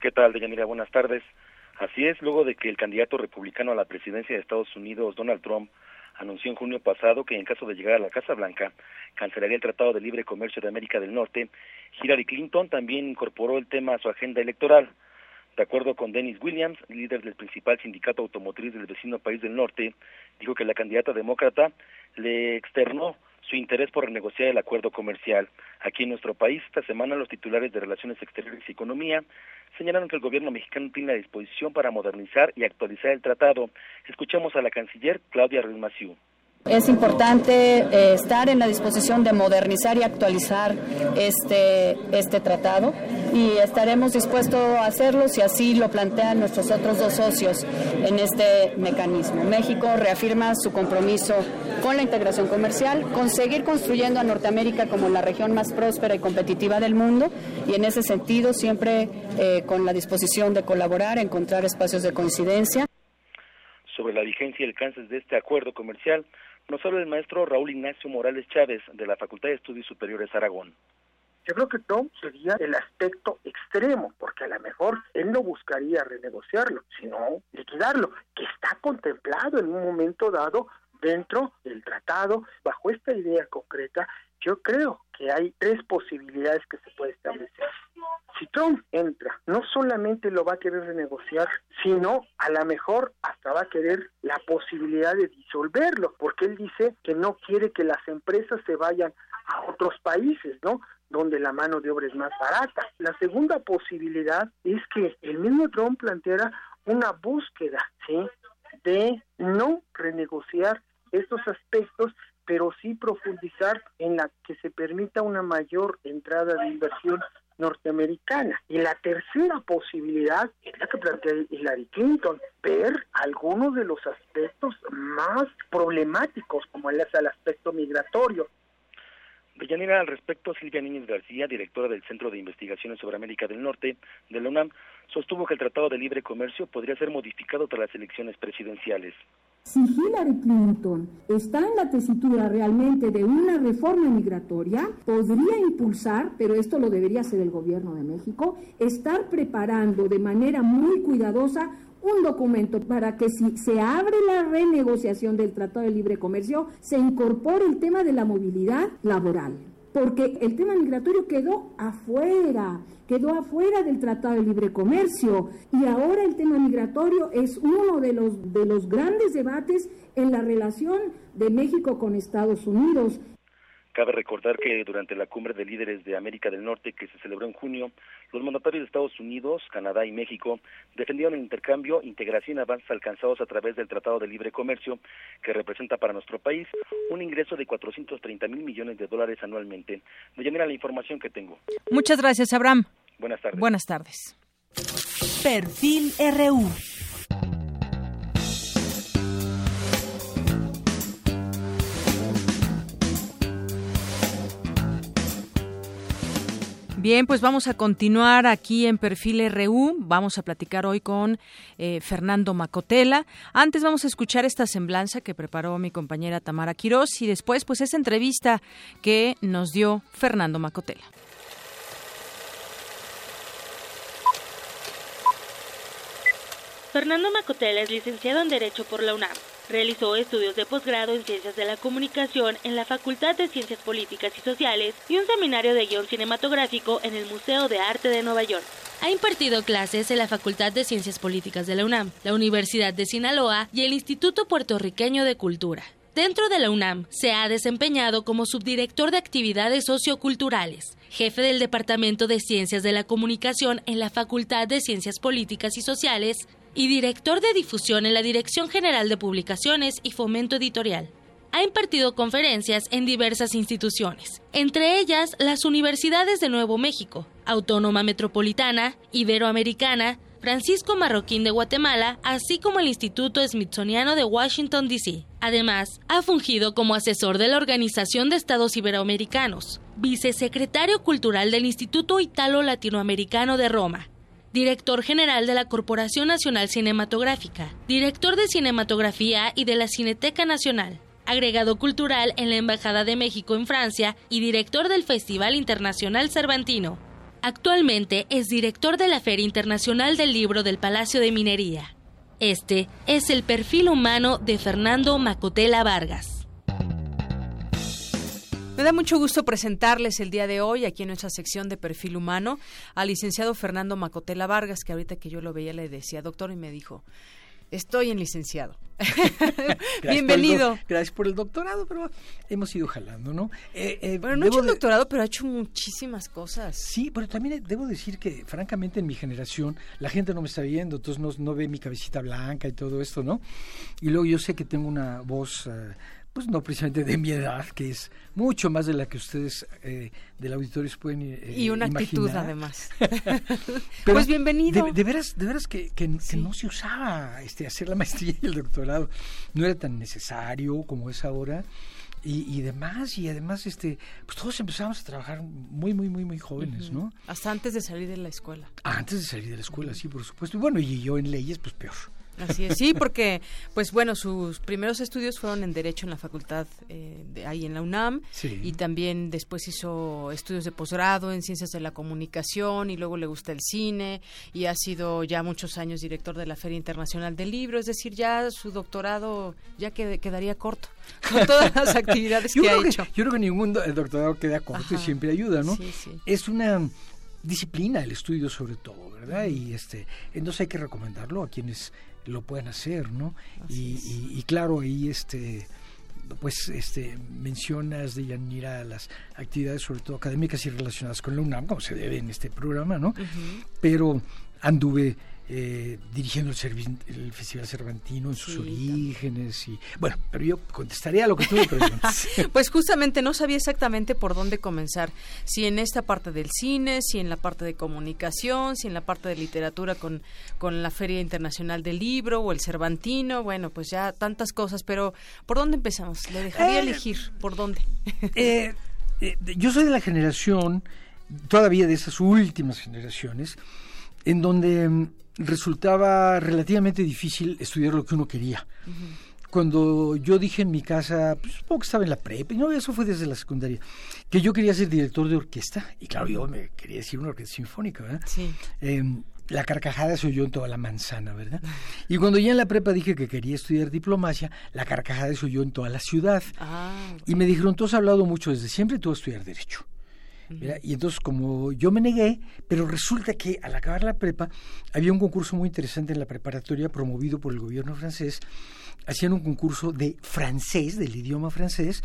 ¿Qué tal, Deyanira? Buenas tardes. Así es, luego de que el candidato republicano a la presidencia de Estados Unidos, Donald Trump, anunció en junio pasado que en caso de llegar a la Casa Blanca cancelaría el Tratado de Libre Comercio de América del Norte, Hillary Clinton también incorporó el tema a su agenda electoral. De acuerdo con Dennis Williams, líder del principal sindicato automotriz del vecino país del norte, dijo que la candidata demócrata le externó su interés por renegociar el acuerdo comercial. Aquí en nuestro país, esta semana, los titulares de Relaciones Exteriores y Economía señalaron que el gobierno mexicano tiene la disposición para modernizar y actualizar el tratado. Escuchamos a la canciller Claudia Ruiz es importante eh, estar en la disposición de modernizar y actualizar este, este tratado y estaremos dispuestos a hacerlo si así lo plantean nuestros otros dos socios en este mecanismo. México reafirma su compromiso con la integración comercial, con seguir construyendo a Norteamérica como la región más próspera y competitiva del mundo y en ese sentido siempre eh, con la disposición de colaborar, encontrar espacios de coincidencia la vigencia y el alcance de este acuerdo comercial, nos habla el maestro Raúl Ignacio Morales Chávez de la Facultad de Estudios Superiores Aragón. Yo creo que Trump sería el aspecto extremo, porque a lo mejor él no buscaría renegociarlo, sino liquidarlo, que está contemplado en un momento dado dentro del tratado. Bajo esta idea concreta, yo creo que hay tres posibilidades que se puede establecer. Si Trump entra, no solamente lo va a querer renegociar, sino a lo mejor hasta va a querer la posibilidad de disolverlo, porque él dice que no quiere que las empresas se vayan a otros países, ¿no? donde la mano de obra es más barata. La segunda posibilidad es que el mismo Trump planteara una búsqueda, ¿sí? de no renegociar estos aspectos pero sí profundizar en la que se permita una mayor entrada de inversión norteamericana. Y la tercera posibilidad es la que plantea Hillary Clinton, ver algunos de los aspectos más problemáticos, como es el aspecto migratorio. Deyanira, al respecto, Silvia Núñez García, directora del Centro de Investigaciones sobre América del Norte de la UNAM, sostuvo que el Tratado de Libre Comercio podría ser modificado tras las elecciones presidenciales. Si Hillary Clinton está en la tesitura realmente de una reforma migratoria, podría impulsar, pero esto lo debería hacer el gobierno de México, estar preparando de manera muy cuidadosa un documento para que si se abre la renegociación del Tratado de Libre Comercio, se incorpore el tema de la movilidad laboral porque el tema migratorio quedó afuera, quedó afuera del Tratado de Libre Comercio y ahora el tema migratorio es uno de los, de los grandes debates en la relación de México con Estados Unidos. Cabe recordar que durante la cumbre de líderes de América del Norte que se celebró en junio, los mandatarios de Estados Unidos, Canadá y México defendieron el intercambio, integración y avances alcanzados a través del Tratado de Libre Comercio, que representa para nuestro país un ingreso de 430 mil millones de dólares anualmente. mira la información que tengo. Muchas gracias, Abraham. Buenas tardes. Buenas tardes. Perfil RU. Bien, pues vamos a continuar aquí en Perfil RU. Vamos a platicar hoy con eh, Fernando Macotela. Antes vamos a escuchar esta semblanza que preparó mi compañera Tamara Quirós y después pues esa entrevista que nos dio Fernando Macotela. Fernando Macotela es licenciado en Derecho por la UNAM. Realizó estudios de posgrado en Ciencias de la Comunicación en la Facultad de Ciencias Políticas y Sociales y un seminario de guion cinematográfico en el Museo de Arte de Nueva York. Ha impartido clases en la Facultad de Ciencias Políticas de la UNAM, la Universidad de Sinaloa y el Instituto Puertorriqueño de Cultura. Dentro de la UNAM se ha desempeñado como subdirector de actividades socioculturales, jefe del Departamento de Ciencias de la Comunicación en la Facultad de Ciencias Políticas y Sociales y director de difusión en la Dirección General de Publicaciones y Fomento Editorial. Ha impartido conferencias en diversas instituciones, entre ellas las universidades de Nuevo México, Autónoma Metropolitana, Iberoamericana, Francisco Marroquín de Guatemala, así como el Instituto Smithsoniano de Washington, D.C. Además, ha fungido como asesor de la Organización de Estados Iberoamericanos, vicesecretario cultural del Instituto Italo Latinoamericano de Roma, director general de la Corporación Nacional Cinematográfica, director de Cinematografía y de la Cineteca Nacional, agregado cultural en la Embajada de México en Francia y director del Festival Internacional Cervantino. Actualmente es director de la Feria Internacional del Libro del Palacio de Minería. Este es el perfil humano de Fernando Macotela Vargas. Me da mucho gusto presentarles el día de hoy, aquí en nuestra sección de perfil humano, al licenciado Fernando Macotela Vargas, que ahorita que yo lo veía le decía, doctor, y me dijo, estoy en licenciado. Bienvenido. gracias por el doctorado, pero hemos ido jalando, ¿no? Eh, eh, bueno, no ha hecho el doctorado, pero ha hecho muchísimas cosas. Sí, pero también debo decir que, francamente, en mi generación, la gente no me está viendo, entonces no, no ve mi cabecita blanca y todo esto, ¿no? Y luego yo sé que tengo una voz... Eh, pues no precisamente de mi edad, que es mucho más de la que ustedes eh, del auditorio pueden eh, Y una actitud además. pues bienvenido. De, veras, de veras que, que, no se usaba este, hacer la maestría y el doctorado. No era tan necesario como es ahora. Y, y, demás, y además, este, pues todos empezamos a trabajar muy, muy, muy, muy jóvenes, ¿no? Hasta antes de salir de la escuela. Antes de salir de la escuela, sí, por supuesto. Y bueno, y yo en leyes, pues peor. Así es, sí, porque, pues bueno, sus primeros estudios fueron en Derecho en la facultad eh, de ahí en la UNAM y también después hizo estudios de posgrado en Ciencias de la Comunicación y luego le gusta el cine y ha sido ya muchos años director de la Feria Internacional del Libro, es decir, ya su doctorado ya quedaría corto con todas las actividades que ha hecho. Yo creo que ningún doctorado queda corto y siempre ayuda, ¿no? Sí, sí. Es una disciplina el estudio sobre todo, ¿verdad? Y este, entonces hay que recomendarlo a quienes lo puedan hacer, ¿no? Y, claro, ahí este pues este mencionas de Yanira las actividades sobre todo académicas y relacionadas con la UNAM como se debe en este programa no pero anduve eh, dirigiendo el, el, Festival Cervantino en sus orígenes y bueno, pero yo contestaría a lo que tú me preguntas. pues justamente no sabía exactamente por dónde comenzar, si en esta parte del cine, si en la parte de comunicación, si en la parte de literatura con, con la Feria Internacional del Libro o el Cervantino, bueno, pues ya tantas cosas, pero ¿por dónde empezamos? Le dejaría eh, elegir, ¿por dónde? Eh, yo soy de la generación, todavía de esas últimas generaciones, en donde mm, resultaba relativamente difícil estudiar lo que uno quería. Cuando yo dije en mi casa, pues, supongo que estaba en la prepa, y no, eso fue desde la secundaria, que yo quería ser director de orquesta, y claro, yo me quería decir una orquesta sinfónica, ¿verdad? Sí. Em, la carcajada se oyó en toda la manzana, ¿verdad? Y cuando ya en la prepa dije que quería estudiar diplomacia, la carcajada se oyó en toda la ciudad. Ah, y me dijeron, tú has hablado mucho desde siempre, tú vas a estudiar Derecho. Y entonces como yo me negué, pero resulta que al acabar la prepa había un concurso muy interesante en la preparatoria promovido por el gobierno francés. Hacían un concurso de francés, del idioma francés,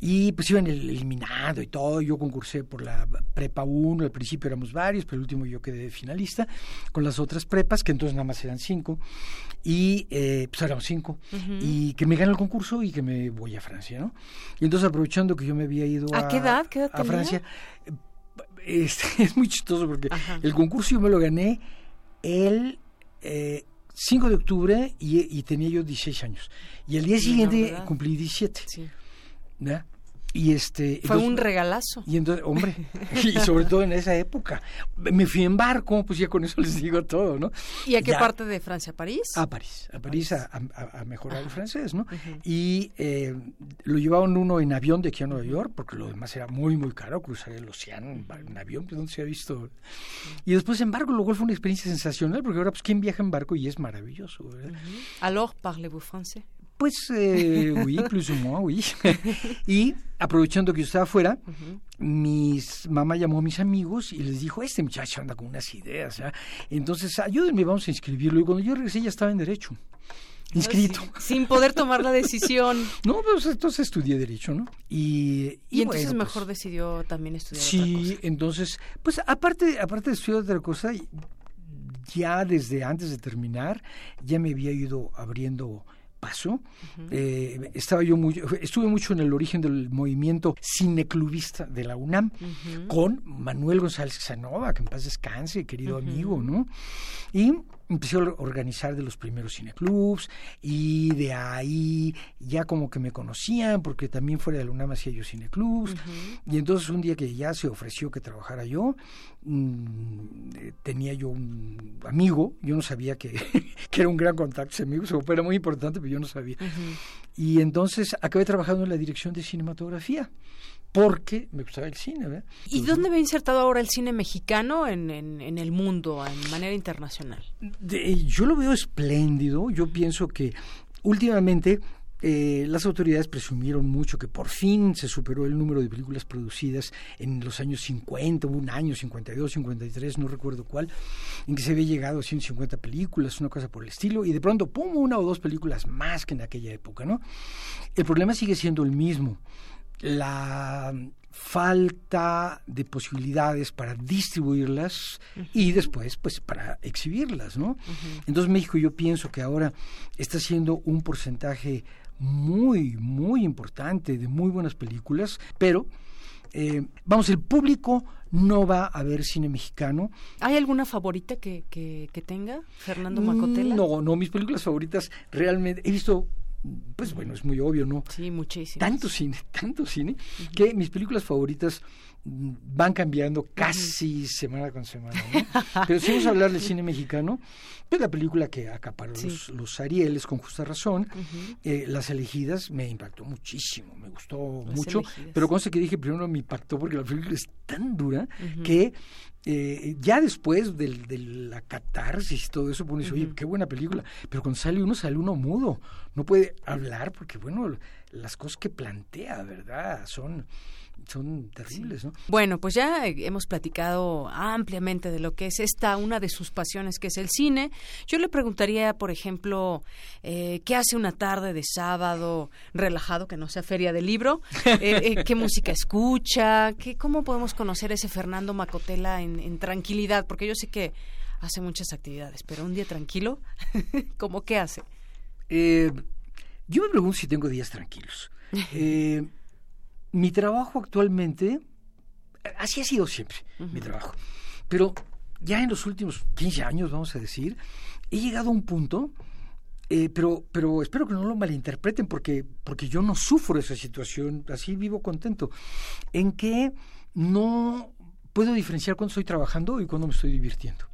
y pues iban eliminando y todo. Yo concursé por la prepa 1, al principio éramos varios, pero el último yo quedé finalista con las otras prepas, que entonces nada más eran cinco. Y eh, pues éramos cinco. Y que me gane el concurso y que me voy a Francia, ¿no? Y entonces aprovechando que yo me había ido a, qué edad? ¿Qué edad a Francia, este, es muy chistoso porque el concurso yo me lo gané el... Eh, 5 de octubre y, tenía yo 16 años. Y el día siguiente cumplí 17. Sí. Y este, Fue un regalazo. Y entonces, hombre, y sobre todo en esa época. Me fui en barco, pues ya con eso les digo todo, ¿no? ¿Y a qué parte de Francia? ¿París? A París, a París, A, mejorar el francés, ¿no? Y eh, lo llevaban uno en avión de aquí a Nueva York, porque lo demás era muy, muy caro, cruzar el océano en, avión, pues donde se ha visto. Y después en barco, luego fue una experiencia sensacional, porque ahora, pues, ¿quién viaja en barco? Y es maravilloso, ¿verdad? Alors, parlez-vous français? Pues eh, oui, plus o menos, oui. y aprovechando que yo estaba afuera, mis mamá llamó a mis amigos y les dijo, este muchacho anda con unas ideas. Entonces, ayúdenme, vamos a inscribirlo. Y cuando yo regresé ya estaba en Derecho. Inscrito. sin poder tomar la decisión. no, pues entonces estudié Derecho, ¿no? Y, y, entonces mejor pues decidió también estudiar sí, otra cosa. entonces, pues aparte, aparte de estudiar otra cosa, ya desde antes de terminar, ya me había ido abriendo paso. Eh, estaba yo muy, estuve mucho en el origen del movimiento cineclubista de la UNAM con Manuel González Sanova, que en paz descanse, querido amigo, ¿no? Y empecé a organizar de los primeros cineclubs y de ahí ya como que me conocían porque también fuera de la UNAM hacía yo cineclubs. Y entonces un día que ya se ofreció que trabajara yo mm, eh, tenía yo un amigo yo no sabía que, que era un gran contacto ese amigo era muy importante pero yo no sabía. Y entonces acabé trabajando en la dirección de cinematografía porque me gustaba el cine. ¿Y dónde ve insertado ahora el cine mexicano en, en, el mundo, en manera internacional? yo lo veo espléndido. Yo pienso que últimamente eh, las autoridades presumieron mucho que por fin se superó el número de películas producidas en los años 50, hubo un año, 52, 53, no recuerdo cuál, en que se había llegado a 150 películas, una cosa por el estilo, y de pronto, pum, una o dos películas más que en aquella época, ¿no? El problema sigue siendo el mismo la falta de posibilidades para distribuirlas y después pues para exhibirlas, ¿no? Entonces México yo pienso que ahora está siendo un porcentaje muy, muy importante de muy buenas películas, pero eh, vamos, el público no va a ver cine mexicano. ¿Hay alguna favorita que, que, tenga Fernando Macotela? No, no, mis películas favoritas realmente, he visto pues bueno, es muy obvio, ¿no? Sí, muchísimo. Tanto cine, tanto cine, que mis películas favoritas van cambiando casi semana con semana. ¿no? Pero si vamos a hablar del cine mexicano, pues la película que acaparó los, los Arieles con justa razón, eh, Las elegidas me impactó muchísimo, me gustó mucho, elegidas. pero cosa que dije primero me impactó porque la película es tan dura que eh, ya después del- de, la catarsis y todo eso, uno dice, oye, qué buena película. Pero cuando sale uno, sale uno mudo. No puede hablar porque, bueno, las cosas que plantea, ¿verdad? Son, son terribles, ¿no? Bueno, pues ya hemos platicado ampliamente de lo que es esta, una de sus pasiones, que es el cine. Yo le preguntaría, por ejemplo, eh, ¿qué hace una tarde de sábado relajado, que no sea feria de libro? Eh, eh, ¿Qué música escucha? ¿Qué, ¿Cómo podemos conocer ese Fernando Macotela en, en tranquilidad? Porque yo sé que hace muchas actividades, pero un día tranquilo, ¿cómo qué hace? Eh, yo me pregunto si tengo días tranquilos. Eh, mi trabajo actualmente, así ha sido siempre, mi trabajo. Pero ya en los últimos 15 años, vamos a decir, he llegado a un punto, eh, pero, pero espero que no lo malinterpreten porque, porque yo no sufro esa situación, así vivo contento, en que no puedo diferenciar cuando estoy trabajando y cuando me estoy divirtiendo.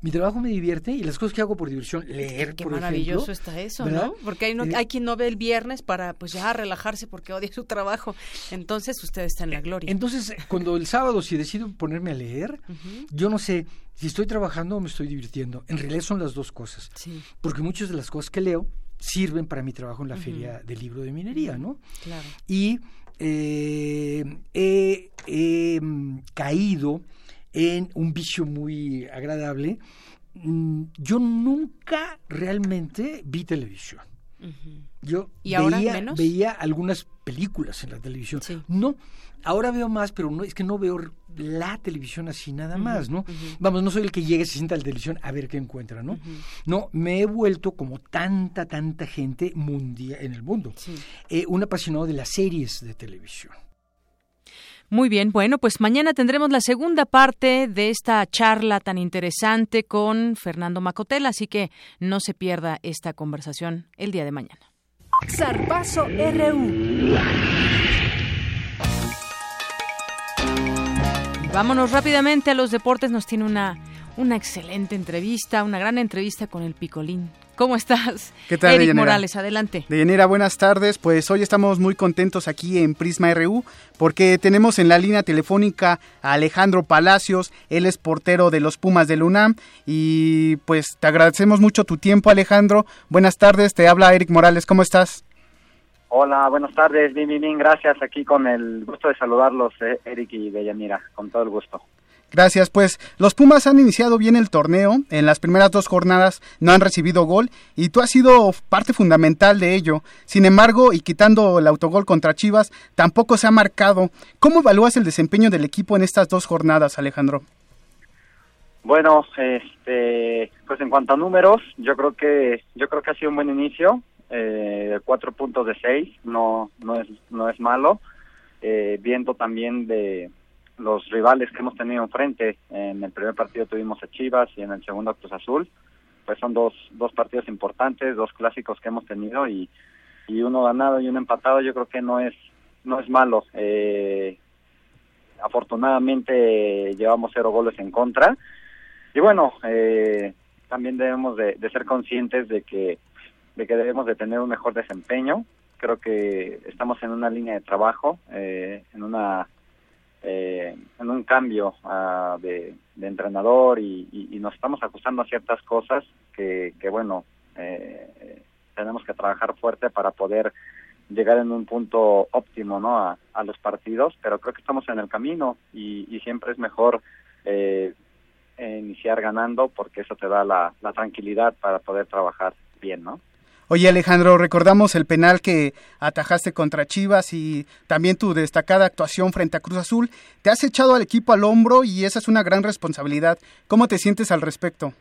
Mi trabajo me divierte y las cosas que hago por diversión, leer, Qué por maravilloso ejemplo, está eso, ¿verdad? ¿no? Porque hay, no- Eh, hay quien no ve el viernes para pues ya relajarse porque odia su trabajo. Entonces usted está en la gloria. Entonces, cuando el sábado si decido ponerme a leer, yo no sé si estoy trabajando o me estoy divirtiendo. En realidad son las dos cosas. Sí. Porque muchas de las cosas que leo sirven para mi trabajo en la feria del libro de minería, ¿no? Claro. Y eh, he, mm, caído en un vicio muy agradable. Mm, Yo nunca realmente vi televisión. Yo ¿Y ahora veía, menos? veía algunas películas en la televisión. No, ahora veo más, pero no es que no veo la televisión así nada más, ¿no? Vamos, no soy el que llega y se sienta a la televisión a ver qué encuentra, ¿no? No, me he vuelto como tanta, tanta gente mundial en el mundo, eh, un apasionado de las series de televisión. Muy bien, bueno, pues mañana tendremos la segunda parte de esta charla tan interesante con Fernando Macotela, así que no se pierda esta conversación el día de mañana. Zarpazo RU. Vámonos rápidamente a los deportes. Nos tiene una, una excelente entrevista, una gran entrevista con el Picolín. ¿Cómo estás? ¿Qué tal, Eric Deyanira? Morales, adelante. Deyanira, buenas tardes. Pues hoy estamos muy contentos aquí en Prisma RU porque tenemos en la línea telefónica a Alejandro Palacios. Él es portero de los Pumas del UNAM y pues te agradecemos mucho tu tiempo, Alejandro. Buenas tardes, te habla Eric Morales. ¿Cómo estás? Hola, buenas tardes, bien, bien, bien, gracias. Aquí con el gusto de saludarlos, eh, Eric y Deyanira, con todo el gusto. Gracias, pues los Pumas han iniciado bien el torneo, en las primeras dos jornadas no han recibido gol y tú has sido parte fundamental de ello. Sin embargo, y quitando el autogol contra Chivas, tampoco se ha marcado. ¿Cómo evalúas el desempeño del equipo en estas dos jornadas, Alejandro? Bueno, este, pues en cuanto a números, yo creo que yo creo que ha sido un buen inicio. Eh, cuatro puntos de seis, no no es no es malo. Eh, también de los rivales que hemos tenido enfrente, en el primer partido tuvimos a Chivas y en el segundo a Cruz Azul. Pues son dos dos partidos importantes, dos clásicos que hemos tenido y y uno ganado y uno empatado. Yo creo que no es no es malo. Eh, afortunadamente llevamos cero goles en contra y bueno eh, también debemos de, de ser conscientes de que de que debemos de tener un mejor desempeño creo que estamos en una línea de trabajo eh, en una eh, en un cambio ah, de, entrenador y, y- nos estamos acusando a ciertas cosas que, que bueno eh, tenemos que trabajar fuerte para poder llegar en un punto óptimo no a, a los partidos pero creo que estamos en el camino y, y siempre es mejor eh, eh, iniciar ganando porque eso te da la, la tranquilidad para poder trabajar bien no Oye Alejandro, recordamos el penal que atajaste contra Chivas y también tu destacada actuación frente a Cruz Azul. Te has echado al equipo al hombro y esa es una gran responsabilidad. ¿Cómo te sientes al respecto?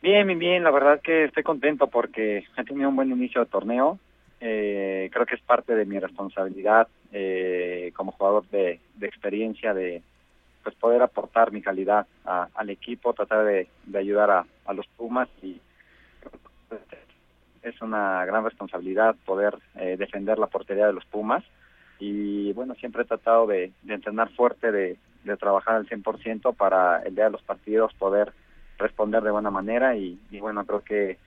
Bien, bien, bien. La verdad que estoy contento porque he tenido un buen inicio de torneo. Eh, creo que es parte de mi responsabilidad eh, como jugador de, experiencia de pues poder aportar mi calidad al equipo, tratar de, de ayudar a, a los Pumas y es una gran responsabilidad poder eh, defender la portería de los Pumas y bueno, siempre he tratado de, entrenar fuerte, de, trabajar al 100% para el día de los partidos poder responder de buena manera y, bueno, creo que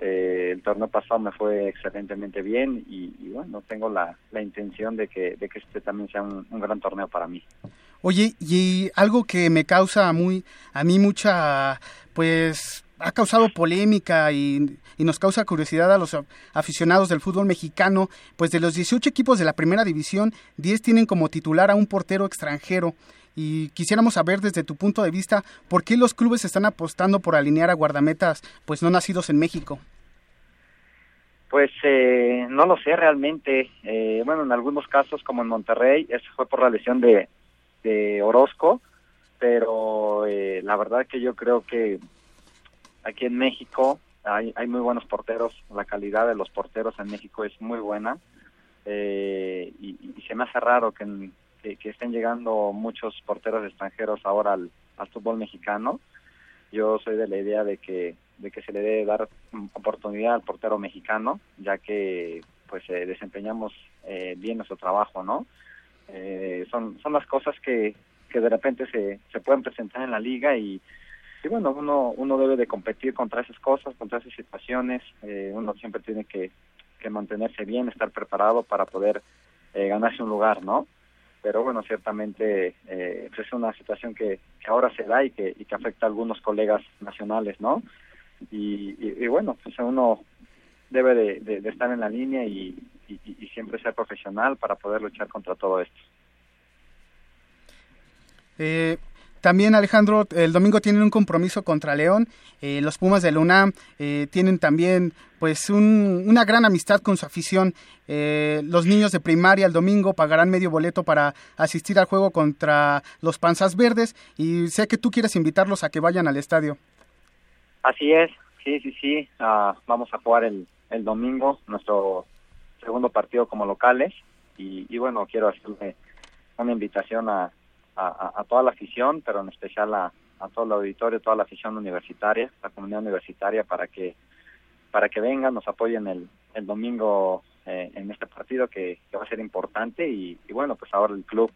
eh, el torneo pasado me fue excelentemente bien y, bueno, tengo la, la intención de que, de que este también sea un, un gran torneo para mí. Oye, y algo que me causa muy, a mí mucha, pues, ha causado polémica y, nos causa curiosidad a los aficionados del fútbol mexicano, pues de los 18 equipos de la primera división, 10 tienen como titular a un portero extranjero. Y quisiéramos saber desde tu punto de vista, ¿por qué los clubes están apostando por alinear a guardametas, pues no nacidos en México? Pues eh, no lo sé realmente. Eh, bueno, en algunos casos, como en Monterrey, eso fue por la lesión de, de Orozco, pero eh, la verdad que yo creo que aquí en México hay, hay muy buenos porteros, la calidad de los porteros en México es muy buena eh, y, se me hace raro que, estén llegando muchos porteros extranjeros ahora al, al fútbol mexicano. Yo soy de la idea de que de que se le debe dar oportunidad al portero mexicano, ya que pues eh, desempeñamos eh, bien nuestro trabajo, ¿no? Eh, son son las cosas que, que de repente se, se pueden presentar en la liga y, y bueno, uno uno debe de competir contra esas cosas, contra esas situaciones, eh, uno siempre tiene que, que mantenerse bien, estar preparado para poder eh, ganarse un lugar, ¿no? Pero bueno, ciertamente eh, pues es una situación que, que ahora se da y que, y que afecta a algunos colegas nacionales, ¿no? Y, y, bueno, pues uno debe de, de, de estar en la línea y, y, y, siempre ser profesional para poder luchar contra todo esto. Eh, también Alejandro, el domingo tienen un compromiso contra León. Eh, los Pumas de la UNAM eh, tienen también pues un, una gran amistad con su afición. Eh, los niños de primaria el domingo pagarán medio boleto para asistir al juego contra los Panzas Verdes y sé que tú quieres invitarlos a que vayan al estadio. Así es, sí, sí, sí. Uh, vamos a jugar el, el domingo nuestro segundo partido como locales y, y bueno, quiero hacerle una invitación a, a, a, toda la afición, pero en especial a, a todo el auditorio, toda la afición universitaria, la comunidad universitaria, para que para que vengan, nos apoyen el, el domingo eh, en este partido que, que, va a ser importante. Y, bueno, pues ahora el club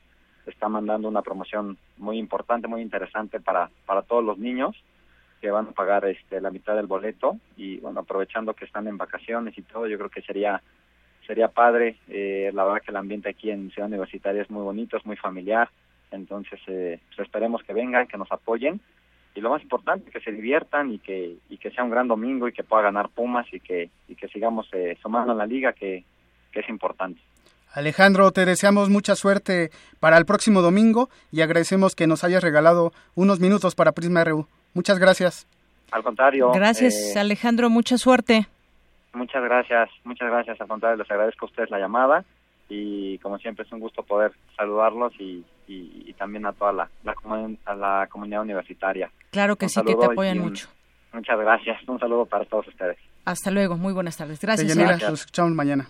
está mandando una promoción muy importante, muy interesante para, para todos los niños que van a pagar este la mitad del boleto. Y bueno, aprovechando que están en vacaciones y todo, yo creo que sería sería padre, eh, la verdad que el ambiente aquí en Ciudad Universitaria es muy bonito, es muy familiar, entonces eh, pues esperemos que vengan, que nos apoyen y lo más importante que se diviertan y que y que sea un gran domingo y que pueda ganar Pumas y que y que sigamos eh, sumando en la liga que, que es importante. Alejandro, te deseamos mucha suerte para el próximo domingo y agradecemos que nos hayas regalado unos minutos para Prisma RU. Muchas gracias. Al contrario. Gracias, eh, Alejandro. Mucha suerte. Muchas gracias, muchas gracias. Al contrario, les agradezco a ustedes la llamada y como siempre es un gusto poder saludarlos y, y, y también a toda la, la, a la comunidad universitaria. Claro que un sí, que te apoyan mucho. Muchas gracias, un saludo para todos ustedes. Hasta luego, muy buenas tardes. Gracias. Gracias. Nos escuchamos mañana.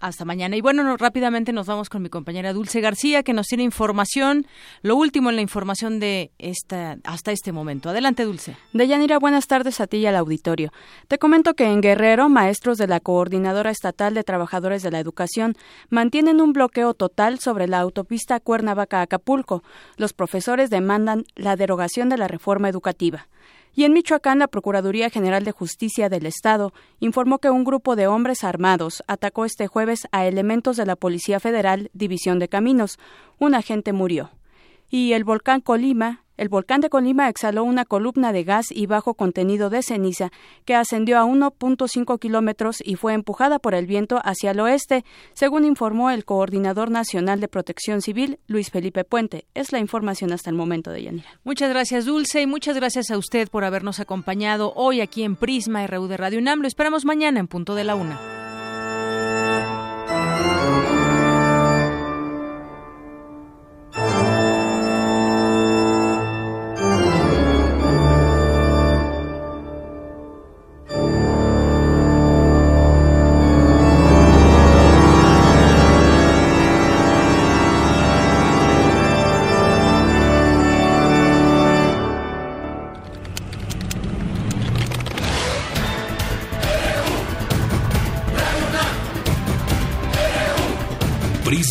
Hasta mañana. Y bueno, no, rápidamente nos vamos con mi compañera Dulce García, que nos tiene información, lo último en la información de esta hasta este momento. Adelante, Dulce. Deyanira, buenas tardes a ti y al auditorio. Te comento que en Guerrero, maestros de la Coordinadora Estatal de Trabajadores de la Educación mantienen un bloqueo total sobre la autopista Cuernavaca-Acapulco. Los profesores demandan la derogación de la reforma educativa. Y en Michoacán, la Procuraduría General de Justicia del Estado informó que un grupo de hombres armados atacó este jueves a elementos de la Policía Federal División de Caminos. Un agente murió. Y el volcán Colima el volcán de Colima exhaló una columna de gas y bajo contenido de ceniza que ascendió a 1.5 kilómetros y fue empujada por el viento hacia el oeste, según informó el Coordinador Nacional de Protección Civil, Luis Felipe Puente. Es la información hasta el momento de Yanira. Muchas gracias, Dulce, y muchas gracias a usted por habernos acompañado hoy aquí en Prisma RU de Radio UNAM. Lo esperamos mañana en punto de la una.